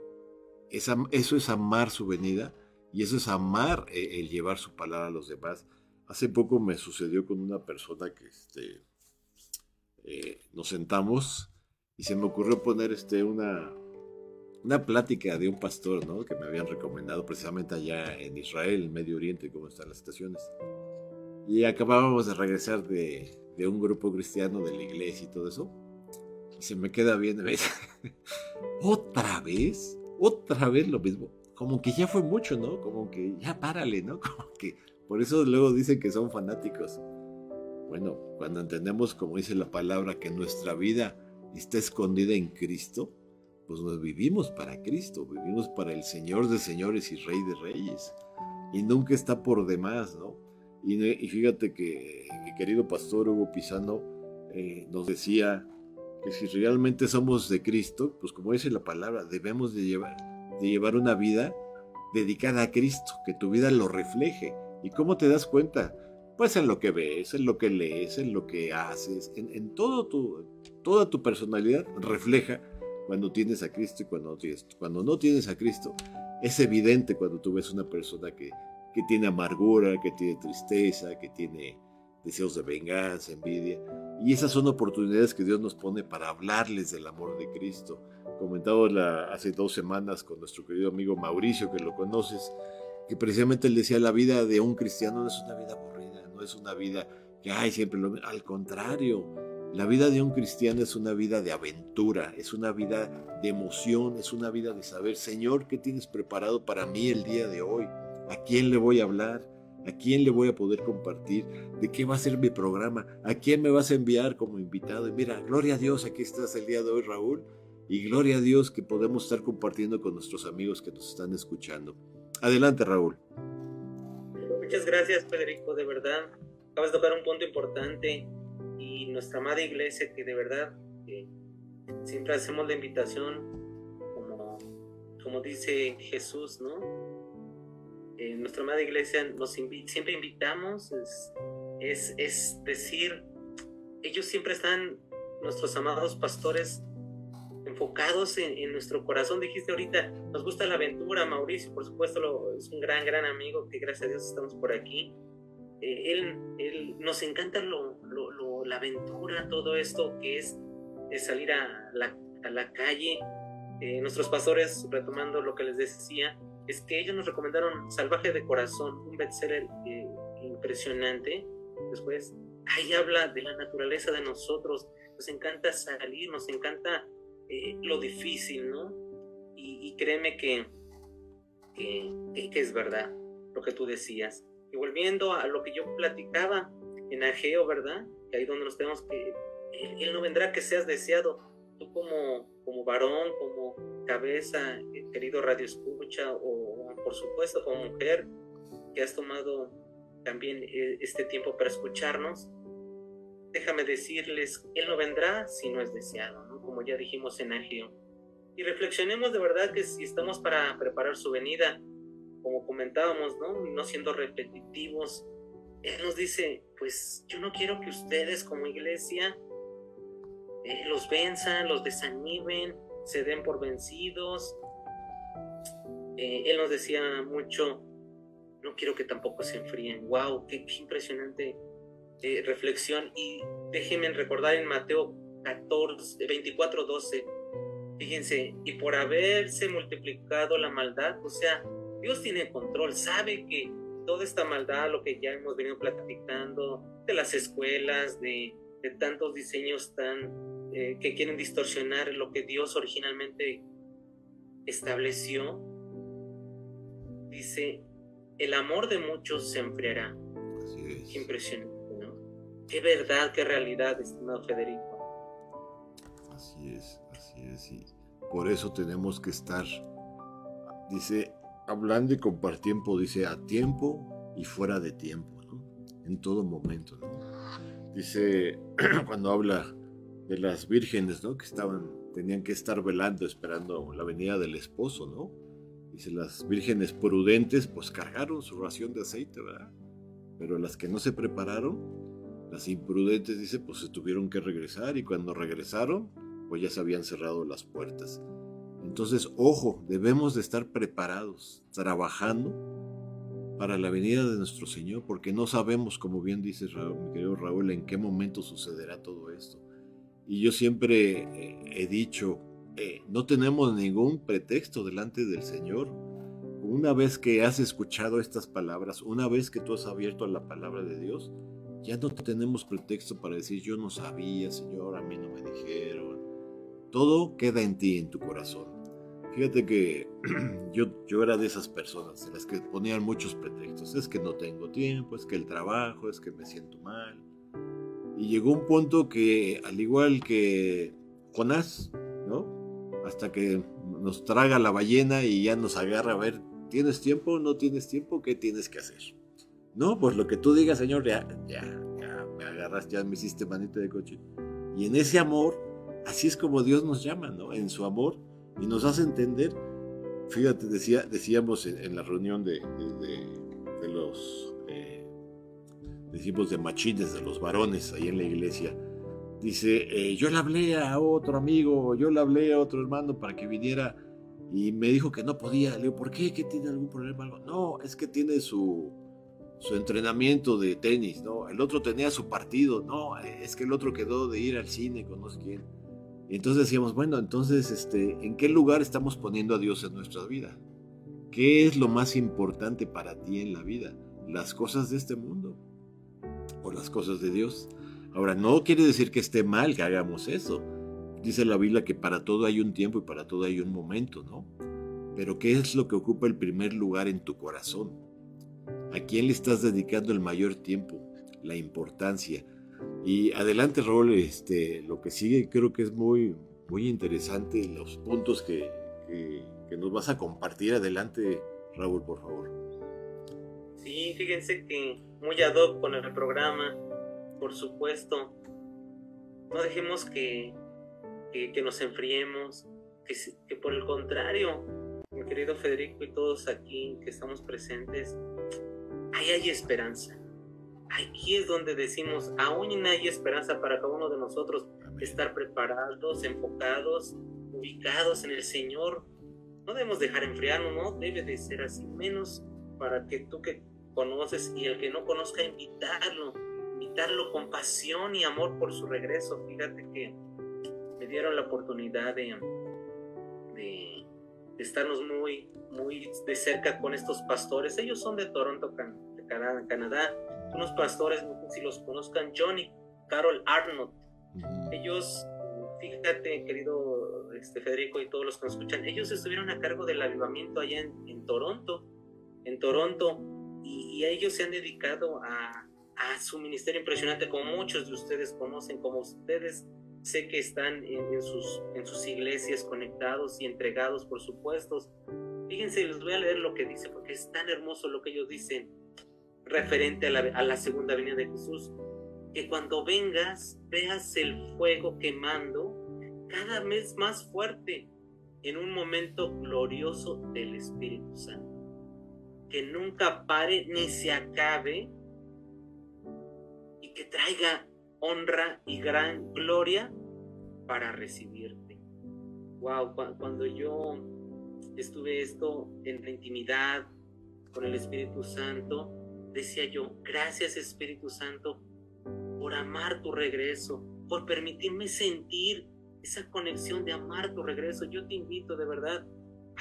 eso es amar su venida y eso es amar eh, el llevar su palabra a los demás. Hace poco me sucedió con una persona que este, eh, nos sentamos y se me ocurrió poner este, una, una plática de un pastor, ¿no? Que me habían recomendado precisamente allá en Israel, en Medio Oriente, cómo están las estaciones. Y acabábamos de regresar de, de un grupo cristiano de la iglesia y todo eso. Y se me queda bien, ¿ves? ¿Otra vez? ¿Otra vez lo mismo? Como que ya fue mucho, ¿no? Como que ya párale, ¿no? Como que por eso luego dicen que son fanáticos. Bueno, cuando entendemos, como dice la palabra, que nuestra vida está escondida en Cristo, pues nos vivimos para Cristo, vivimos para el Señor de señores y Rey de reyes. Y nunca está por demás, ¿no? Y, fíjate que mi querido pastor Hugo Pisano eh, nos decía que si realmente somos de Cristo, pues como dice la palabra, debemos de llevar, de llevar una vida dedicada a Cristo, que tu vida lo refleje. ¿Y cómo te das cuenta? Pues en lo que ves, en lo que lees, en lo que haces, en, todo tu, toda tu personalidad refleja cuando tienes a Cristo y cuando no tienes, cuando no tienes a Cristo. Es evidente cuando tú ves una persona que, que tiene amargura, que tiene tristeza, que tiene deseos de venganza, envidia. Y esas son oportunidades que Dios nos pone para hablarles del amor de Cristo. Comentado la, hace dos semanas con nuestro querido amigo Mauricio, que lo conoces, que precisamente él decía, la vida de un cristiano no es una vida aburrida, no es una vida que, hay siempre lo Al contrario, la vida de un cristiano es una vida de aventura, es una vida de emoción, es una vida de saber, Señor, ¿qué tienes preparado para mí el día de hoy? ¿A quién le voy a hablar? ¿A quién le voy a poder compartir? ¿De qué va a ser mi programa? ¿A quién me vas a enviar como invitado? Y mira, gloria a Dios, aquí estás el día de hoy, Raúl. Y gloria a Dios que podemos estar compartiendo con nuestros amigos que nos están escuchando. Adelante, Raúl. Muchas gracias, Federico, de verdad. Acabas de tocar un punto importante y nuestra amada iglesia que de verdad siempre hacemos la invitación como, como dice Jesús, ¿no? En nuestra amada iglesia nos siempre invitamos es, es decir, ellos siempre están, nuestros amados pastores, enfocados en, nuestro corazón. Dijiste ahorita, nos gusta la aventura, Mauricio, por supuesto, lo, es un gran, gran amigo que gracias a Dios estamos por aquí. Eh, él, él, nos encanta lo, lo, la aventura, todo esto que es, salir a la, a la calle. Eh, nuestros pastores, retomando lo que les decía, es que ellos nos recomendaron Salvaje de Corazón, un bestseller eh, impresionante. Después, ahí habla de la naturaleza de nosotros. Nos encanta salir, nos encanta eh, lo difícil, ¿no? Y, créeme que, es verdad lo que tú decías. Y volviendo a lo que yo platicaba en Ageo, ¿verdad? Que ahí donde nos tenemos que... Él, no vendrá que seas deseado. Tú como, como varón, como cabeza, eh, querido radio escucha, o por supuesto como mujer que has tomado también eh, este tiempo para escucharnos, déjame decirles, Él no vendrá si no es deseado. Ya dijimos en Agio. Y reflexionemos de verdad que si estamos para preparar su venida, como comentábamos, ¿no? no siendo repetitivos, Él nos dice, pues yo no quiero que ustedes como iglesia eh, los venzan, los desanimen, se den por vencidos. Eh, él nos decía mucho, no quiero que tampoco se enfríen. ¡Wow! ¡Qué, impresionante eh, reflexión! Y déjenme recordar en Mateo 14, 24, 12. Fíjense, y por haberse multiplicado la maldad, o sea, Dios tiene control, sabe que toda esta maldad, lo que ya hemos venido platicando, de las escuelas, de, de tantos diseños tan eh, que quieren distorsionar lo que Dios originalmente estableció, dice, el amor de muchos se enfriará. Qué impresionante, ¿no? Qué verdad, qué realidad, estimado Federico. Así es, así es. Y por eso tenemos que estar, dice, hablando y compartir tiempo, dice, a tiempo y fuera de tiempo, ¿no? En todo momento, ¿no? Dice, cuando habla de las vírgenes, ¿no? Que estaban, tenían que estar velando, esperando la venida del esposo, ¿no? Dice, las vírgenes prudentes pues cargaron su ración de aceite, ¿verdad? Pero las que no se prepararon, las imprudentes, dice, pues se tuvieron que regresar y cuando regresaron, pues ya se habían cerrado las puertas. Entonces, ojo, debemos de estar preparados, trabajando para la venida de nuestro Señor, porque no sabemos, como bien dice mi querido Raúl, en qué momento sucederá todo esto. Y yo siempre eh, he dicho, eh, no tenemos ningún pretexto delante del Señor. Una vez que has escuchado estas palabras, una vez que tú has abierto la palabra de Dios, ya no tenemos pretexto para decir yo no sabía, Señor, a mí no me dijeron. Todo queda en ti, en tu corazón. Fíjate que yo, yo era de esas personas, de las que ponían muchos pretextos. Es que no tengo tiempo, es que el trabajo, es que me siento mal. Y llegó un punto que, al igual que Jonás, ¿no? hasta que nos traga la ballena y ya nos agarra a ver, ¿tienes tiempo? ¿No tienes tiempo? ¿Qué tienes que hacer? No, pues lo que tú digas, Señor, ya, ya, ya me agarras, ya me hiciste manita de coche. Y en ese amor, así es como Dios nos llama, ¿no? En su amor y nos hace entender. Fíjate, decía, decíamos en, la reunión de, de, los, eh, decimos de machines, de los varones ahí en la iglesia, Dice, eh, yo le hablé a otro amigo, yo le hablé a otro hermano para que viniera y me dijo que no podía. Le digo, ¿por qué? ¿Que tiene algún problema? No, es que tiene su, su entrenamiento de tenis, ¿no? El otro tenía su partido, no, es que el otro quedó de ir al cine con no sé quién. Y entonces decíamos, bueno, entonces, este, ¿en qué lugar estamos poniendo a Dios en nuestra vida? ¿Qué es lo más importante para ti en la vida? ¿Las cosas de este mundo o las cosas de Dios? Ahora, no quiere decir que esté mal que hagamos eso. Dice la Biblia que para todo hay un tiempo y para todo hay un momento, ¿no? Pero ¿qué es lo que ocupa el primer lugar en tu corazón? ¿A quién le estás dedicando el mayor tiempo? La importancia. Y adelante, Raúl, este, lo que sigue creo que es muy, muy interesante, los puntos que, que nos vas a compartir. Adelante, Raúl, por favor. Sí, fíjense que muy ad hoc con el programa por supuesto, no dejemos que, que, nos enfriemos, que, que, por el contrario, mi querido Federico y todos aquí que estamos presentes, ahí hay esperanza. Aquí es donde decimos, aún hay esperanza para cada uno de nosotros, estar preparados, enfocados, ubicados en el Señor. No debemos dejar enfriarnos, no debe de ser así, menos para que tú que conoces y el que no conozca, invitarlo, invitarlo con pasión y amor por su regreso. Fíjate que me dieron la oportunidad de, de, estarnos muy, muy de cerca con estos pastores. Ellos son de Toronto, Canadá. Unos pastores, no sé si los conozcan, Johnny, Carol Arnold. Ellos, fíjate, querido este, Federico y todos los que nos escuchan, ellos estuvieron a cargo del avivamiento allá en, Toronto, en Toronto, y, ellos se han dedicado a, a su ministerio impresionante, como muchos de ustedes conocen, como ustedes sé que están en, sus, en sus iglesias conectados y entregados, por supuesto. Fíjense, les voy a leer lo que dice, porque es tan hermoso lo que ellos dicen referente a la, a la segunda venida de Jesús. Que cuando vengas veas el fuego quemando cada vez más fuerte en un momento glorioso del Espíritu Santo. Que nunca pare ni se acabe y que traiga honra y gran gloria para recibirte. Wow, cuando yo estuve esto en la intimidad con el Espíritu Santo, decía yo, gracias Espíritu Santo por amar tu regreso, por permitirme sentir esa conexión de amar tu regreso. Yo te invito de verdad,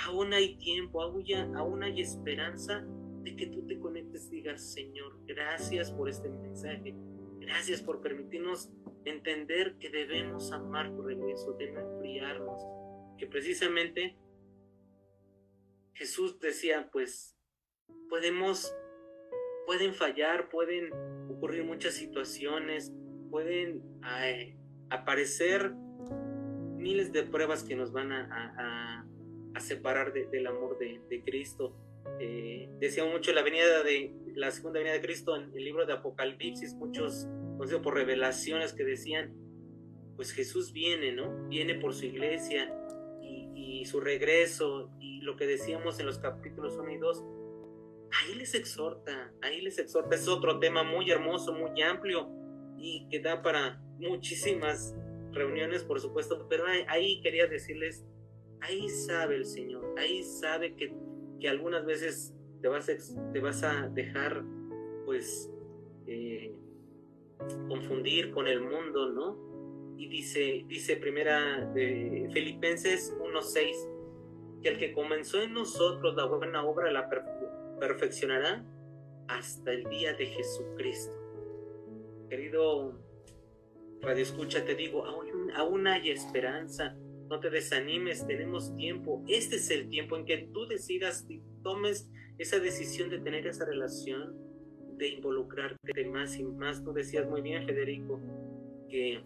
aún hay tiempo, aún, aún hay esperanza de que tú te conectes y digas, Señor, gracias por este mensaje, Gracias por permitirnos entender que debemos amar tu regreso, de no enfriarnos. Que precisamente Jesús decía, pues podemos, pueden fallar, pueden ocurrir muchas situaciones, pueden aparecer miles de pruebas que nos van a, separar del amor de, Cristo. Eh, mucho la venida de la segunda venida de Cristo en el libro de Apocalipsis, muchos por revelaciones que decían, pues Jesús viene, ¿no? Viene por su iglesia y, su regreso y lo que decíamos en los capítulos 1 y 2, ahí les exhorta, ahí les exhorta. Es otro tema muy hermoso, muy amplio y que da para muchísimas reuniones, por supuesto, pero ahí, quería decirles, ahí sabe el Señor, ahí sabe que, que algunas veces te vas, a, te vas a dejar, pues, eh, confundir con el mundo, ¿no? Y dice, dice primera de Filipenses 1.6, que el que comenzó en nosotros la buena obra la perfeccionará hasta el día de Jesucristo. Querido Radio Escucha, te digo, aún, aún hay esperanza. No te desanimes, tenemos tiempo. Este es el tiempo en que tú decidas y tomes esa decisión de tener esa relación de involucrarte más y más. Tú decías muy bien, Federico, que,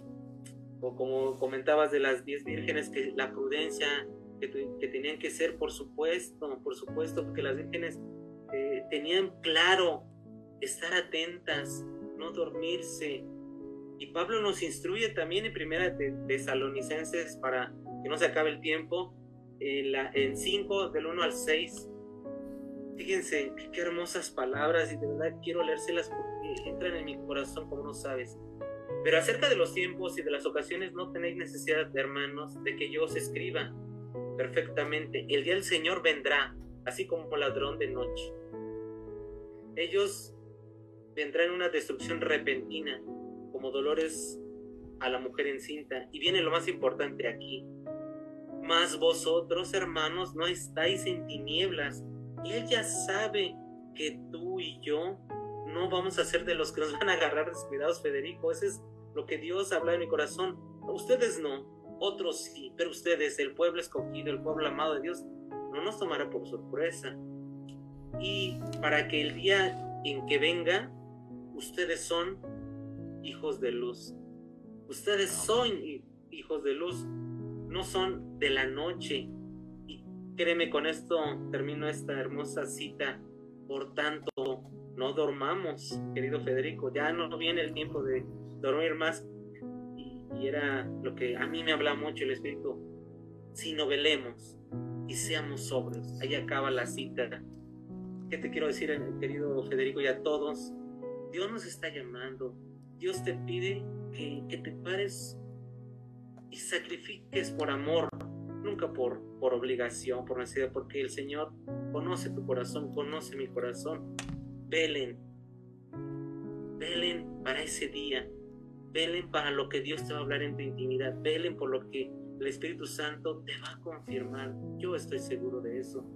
o como comentabas de las diez vírgenes, que la prudencia, que, tenían que ser, por supuesto, por supuesto, porque las vírgenes eh, tenían claro estar atentas, no dormirse. Y Pablo nos instruye también en primera de Tesalonicenses para que no se acabe el tiempo, en, la, en 5 del 1 al 6, Fíjense qué hermosas palabras y de verdad quiero leérselas porque entran en mi corazón como no sabes. Pero acerca de los tiempos y de las ocasiones no tenéis necesidad, de hermanos, de que yo os escriba perfectamente. El día del Señor vendrá, así como ladrón de noche. Ellos vendrán una destrucción repentina, como dolores a la mujer encinta. Y viene lo más importante aquí. Mas vosotros, hermanos, no estáis en tinieblas él ya sabe que tú y yo no vamos a ser de los que nos van a agarrar descuidados, Federico. Eso es lo que Dios habla en mi corazón. Ustedes no, otros sí, pero ustedes, el pueblo escogido, el pueblo amado de Dios, no nos tomará por sorpresa. Y para que el día en que venga, ustedes son hijos de luz. Ustedes son hijos de luz, no son de la noche, Créeme, con esto termino esta hermosa cita. Por tanto, no dormamos, querido Federico. Ya no viene el tiempo de dormir más. Y, era lo que a mí me habla mucho el Espíritu. Si no velemos y seamos sobrios. Ahí acaba la cita. ¿Qué te quiero decir, querido Federico, y a todos? Dios nos está llamando. Dios te pide que, que te pares y sacrifiques por amor, nunca por, por obligación, por necesidad, porque el Señor conoce tu corazón, conoce mi corazón. Velen, velen para ese día, velen para lo que Dios te va a hablar en tu intimidad, velen por lo que el Espíritu Santo te va a confirmar. Yo estoy seguro de eso.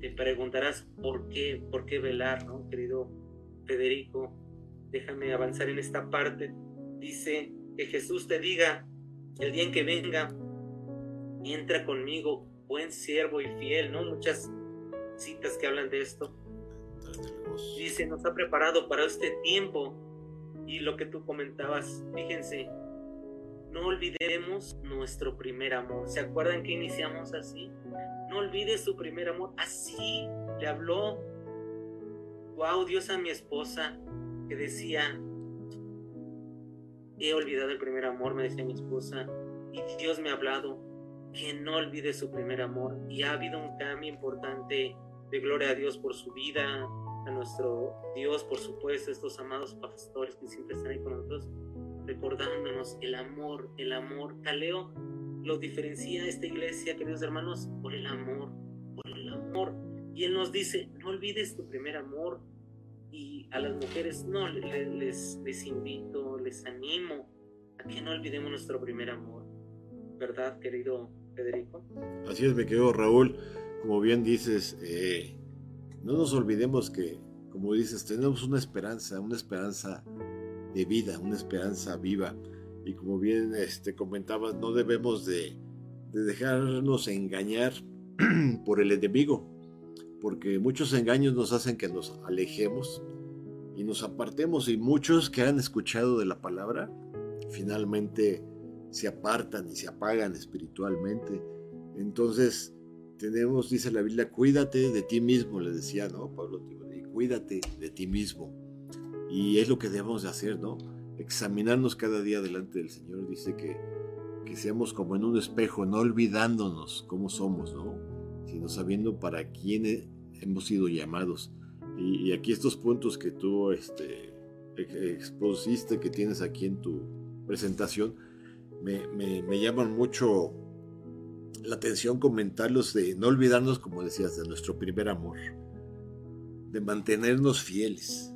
Te preguntarás por qué, por qué velar, ¿no, querido Federico? Déjame avanzar en esta parte. Dice que Jesús te diga el día en que venga, entra conmigo, buen siervo y fiel, ¿no? Muchas citas que hablan de esto. Dice, nos ha preparado para este tiempo. Y lo que tú comentabas, fíjense, no olvidemos nuestro primer amor. ¿Se acuerdan que iniciamos así? No olvides su primer amor. Así le habló, wow, Dios a mi esposa, que decía, he olvidado el primer amor, me decía mi esposa, y Dios me ha hablado que no olvide su primer amor. Y ha habido un cambio importante de gloria a Dios por su vida, a nuestro Dios, por supuesto, estos amados pastores que siempre están ahí con nosotros, recordándonos el amor, el amor. Caleo lo diferencia esta iglesia, queridos hermanos, por el amor, por el amor. Y Él nos dice, no olvides tu primer amor. Y a las mujeres, no, les, les invito, les animo a que no olvidemos nuestro primer amor. ¿Verdad, querido Federico? Así es, me quedo Raúl. Como bien dices, eh, no nos olvidemos que, como dices, tenemos una esperanza, una esperanza de vida, una esperanza viva. Y como bien este, comentabas, no debemos de, de dejarnos engañar por el enemigo, porque muchos engaños nos hacen que nos alejemos y nos apartemos y muchos que han escuchado de la palabra finalmente se apartan y se apagan espiritualmente. Entonces, tenemos, dice la Biblia, cuídate de ti mismo, le decía, ¿no? Pablo, cuídate de ti mismo. Y es lo que debemos de hacer, ¿no? Examinarnos cada día delante del Señor. Dice que, que seamos como en un espejo, no olvidándonos cómo somos, ¿no? Sino sabiendo para quién hemos sido llamados. Y, y aquí estos puntos que tú este, expusiste, que tienes aquí en tu presentación, me, me, me llaman mucho la atención comentarlos de no olvidarnos, como decías, de nuestro primer amor, de mantenernos fieles,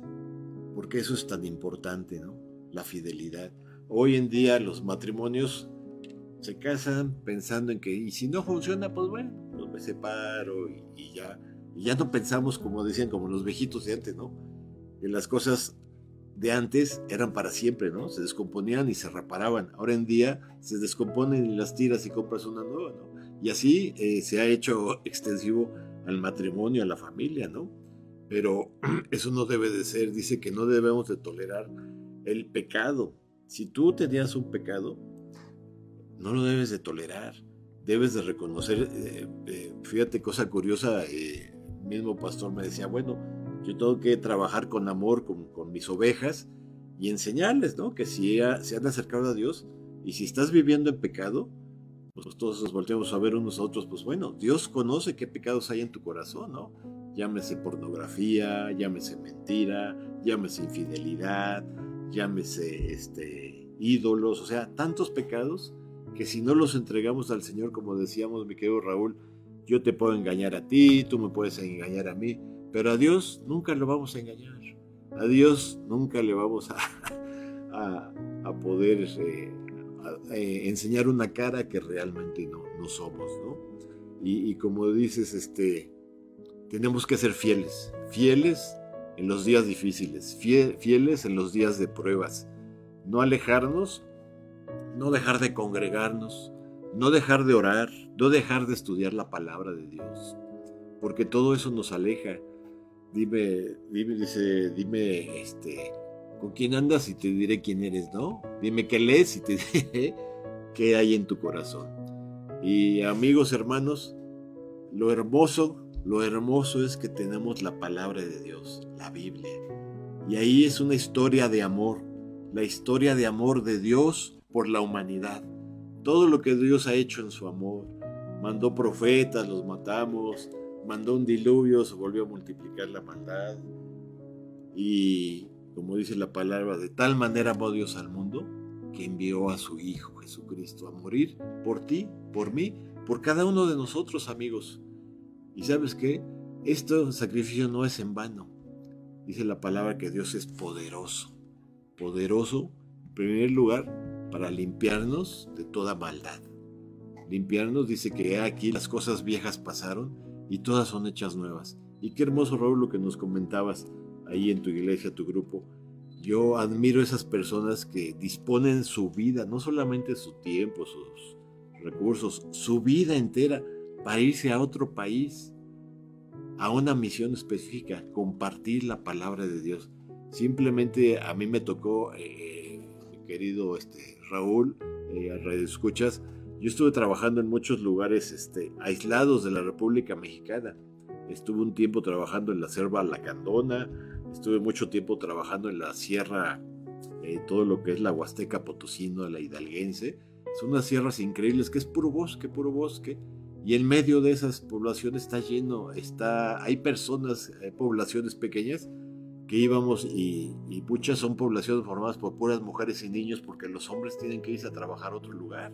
porque eso es tan importante, ¿no? La fidelidad. Hoy en día los matrimonios se casan pensando en que, y si no funciona, pues bueno, pues me separo y, ya. Y ya no pensamos, como decían, como los viejitos de antes, ¿no? Que las cosas de antes eran para siempre, ¿no? Se descomponían y se reparaban. Ahora en día se descomponen y las tiras y compras una nueva, ¿no? Y así eh, se ha hecho extensivo al matrimonio, a la familia, ¿no? Pero eso no debe de ser, dice que no debemos de tolerar el pecado. Si tú tenías un pecado, no lo debes de tolerar, debes de reconocer, eh, eh, fíjate, cosa curiosa, el mismo pastor me decía, bueno, yo tengo que trabajar con amor con, con mis ovejas y enseñarles, ¿no? Que si se han acercado a Dios y si estás viviendo en pecado, pues todos nos volteamos a ver unos a otros, pues bueno, Dios conoce qué pecados hay en tu corazón, ¿no? Llámese pornografía, llámese mentira, llámese infidelidad, llámese este, ídolos, o sea, tantos pecados que si no los entregamos al Señor, como decíamos, mi querido Raúl, yo te puedo engañar a ti, tú me puedes engañar a mí, pero a Dios nunca lo vamos a engañar. A Dios nunca le vamos a, a, poder eh, eh, enseñar una cara que realmente no, no somos, ¿no? Y, como dices, este, tenemos que ser fieles, fieles en los días difíciles, fieles en los días de pruebas, no alejarnos, no dejar de congregarnos, no dejar de orar, no dejar de estudiar la palabra de Dios, porque todo eso nos aleja. Dime, dime, dice, dime, este, con quién andas y te diré quién eres, ¿no? Dime qué lees y te diré qué hay en tu corazón. Y amigos, hermanos, lo hermoso, lo hermoso es que tenemos la palabra de Dios, la Biblia. Y ahí es una historia de amor, la historia de amor de Dios por la humanidad. Todo lo que Dios ha hecho en su amor. Mandó profetas, los matamos, mandó un diluvio, se volvió a multiplicar la maldad. Y como dice la palabra, de tal manera amó Dios al mundo que envió a su Hijo Jesucristo a morir por ti, por mí, por cada uno de nosotros, amigos. Y sabes qué? Este sacrificio no es en vano. Dice la palabra que Dios es poderoso. Poderoso, en primer lugar, para limpiarnos de toda maldad. Limpiarnos dice que aquí las cosas viejas pasaron y todas son hechas nuevas. Y qué hermoso, Raúl, lo que nos comentabas ahí en tu iglesia, tu grupo. Yo admiro esas personas que disponen su vida, no solamente su tiempo, sus recursos, su vida entera para irse a otro país, a una misión específica, compartir la palabra de Dios. Simplemente a mí me tocó, eh, querido este, Raúl, eh, a Radio Escuchas, yo estuve trabajando en muchos lugares este, aislados de la República Mexicana. Estuve un tiempo trabajando en la selva Lacandona, estuve mucho tiempo trabajando en la sierra, eh, todo lo que es la Huasteca Potosino, la Hidalguense. Son unas sierras increíbles que es puro bosque, puro bosque. Y en medio de esas poblaciones está lleno, está, hay personas, hay poblaciones pequeñas que íbamos y, y, muchas son poblaciones formadas por puras mujeres y niños porque los hombres tienen que irse a trabajar a otro lugar.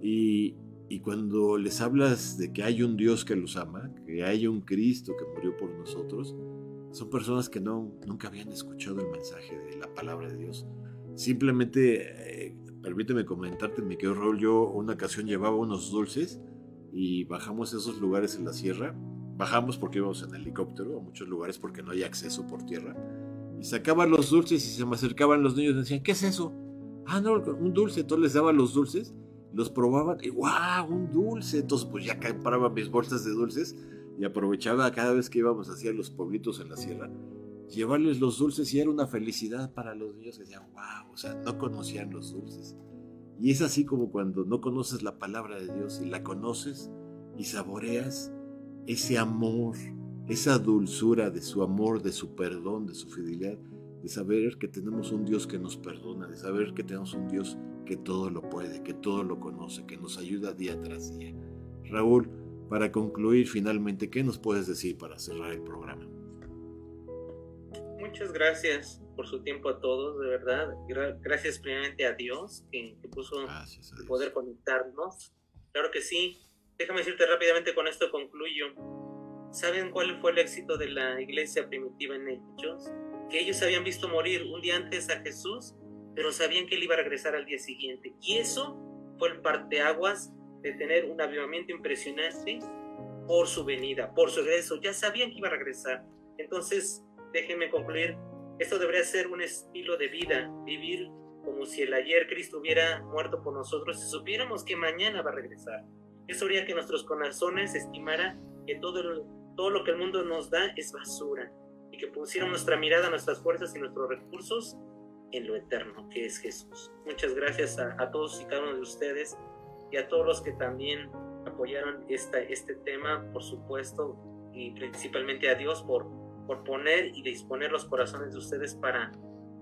Y, y cuando les hablas de que hay un Dios que los ama, que hay un Cristo que murió por nosotros, son personas que no, nunca habían escuchado el mensaje de la palabra de Dios. Simplemente, eh, permíteme comentarte, me quedó Raúl, yo una ocasión llevaba unos dulces y bajamos esos lugares en la sierra. Bajamos porque íbamos en helicóptero a muchos lugares porque no hay acceso por tierra. Y sacaban los dulces y se me acercaban los niños y decían, ¿qué es eso? Ah, no, un dulce. Entonces les daba los dulces los probaban y ¡guau! Un dulce. Entonces, pues ya compraban mis bolsas de dulces y aprovechaba cada vez que íbamos hacia los pueblitos en la sierra, llevarles los dulces y era una felicidad para los niños que decían, ¡wow! O sea, no conocían los dulces. Y es así como cuando no conoces la palabra de Dios y la conoces y saboreas ese amor, esa dulzura de su amor, de su perdón, de su fidelidad, de saber que tenemos un Dios que nos perdona, de saber que tenemos un Dios que todo lo puede, que todo lo conoce, que nos ayuda día tras día. Raúl, para concluir finalmente, ¿qué nos puedes decir para cerrar el programa? Muchas gracias por su tiempo a todos, de verdad. Gracias primeramente a Dios que, puso poder conectarnos. Claro que sí. Déjame decirte rápidamente, con esto concluyo. ¿Saben cuál fue el éxito de la iglesia primitiva en Hechos? Que ellos habían visto morir un día antes a Jesús pero sabían que él iba a regresar al día siguiente. Y eso fue el parteaguas de tener un avivamiento impresionante por su venida, por su regreso. Ya sabían que iba a regresar. Entonces, déjenme concluir, esto debería ser un estilo de vida, vivir como si el ayer Cristo hubiera muerto por nosotros y supiéramos que mañana va a regresar. Eso haría que nuestros corazones estimaran que todo, todo lo que el mundo nos da es basura y que pusiéramos nuestra mirada, nuestras fuerzas y nuestros recursos en lo eterno, que es Jesús. Muchas gracias a, todos y cada uno de ustedes y a todos los que también apoyaron esta, este tema, por supuesto, y principalmente a Dios por, por poner y disponer los corazones de ustedes para,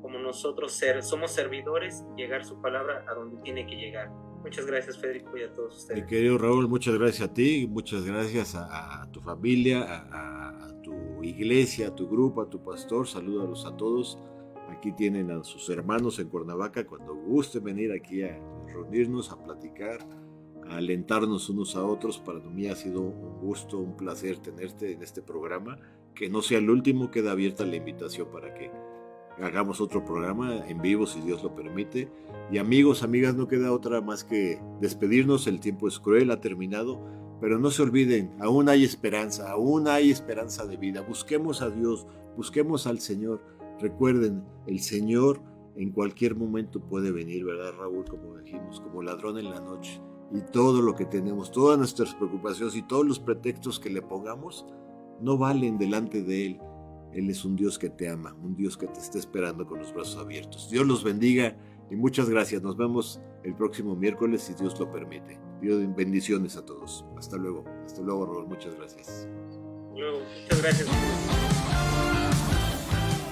como nosotros ser, somos servidores, llegar su palabra a donde tiene que llegar. Muchas gracias, Federico, y a todos ustedes. Mi querido Raúl, muchas gracias a ti, muchas gracias a, tu familia, a, a, tu iglesia, a tu grupo, a tu pastor. Saludos a todos. Aquí tienen a sus hermanos en Cuernavaca cuando gusten venir aquí a reunirnos, a platicar, a alentarnos unos a otros. Para mí ha sido un gusto, un placer tenerte en este programa. Que no sea el último, queda abierta la invitación para que hagamos otro programa en vivo si Dios lo permite. Y amigos, amigas, no queda otra más que despedirnos. El tiempo es cruel, ha terminado. Pero no se olviden, aún hay esperanza, aún hay esperanza de vida. Busquemos a Dios, busquemos al Señor Recuerden, el Señor en cualquier momento puede venir, ¿verdad, Raúl? Como dijimos, como ladrón en la noche. Y todo lo que tenemos, todas nuestras preocupaciones y todos los pretextos que le pongamos, no valen delante de Él. Él es un Dios que te ama, un Dios que te está esperando con los brazos abiertos. Dios los bendiga y muchas gracias. Nos vemos el próximo miércoles si Dios lo permite. Dios bendiciones a todos. Hasta luego. Hasta luego, Raúl. Muchas gracias. Muchas gracias.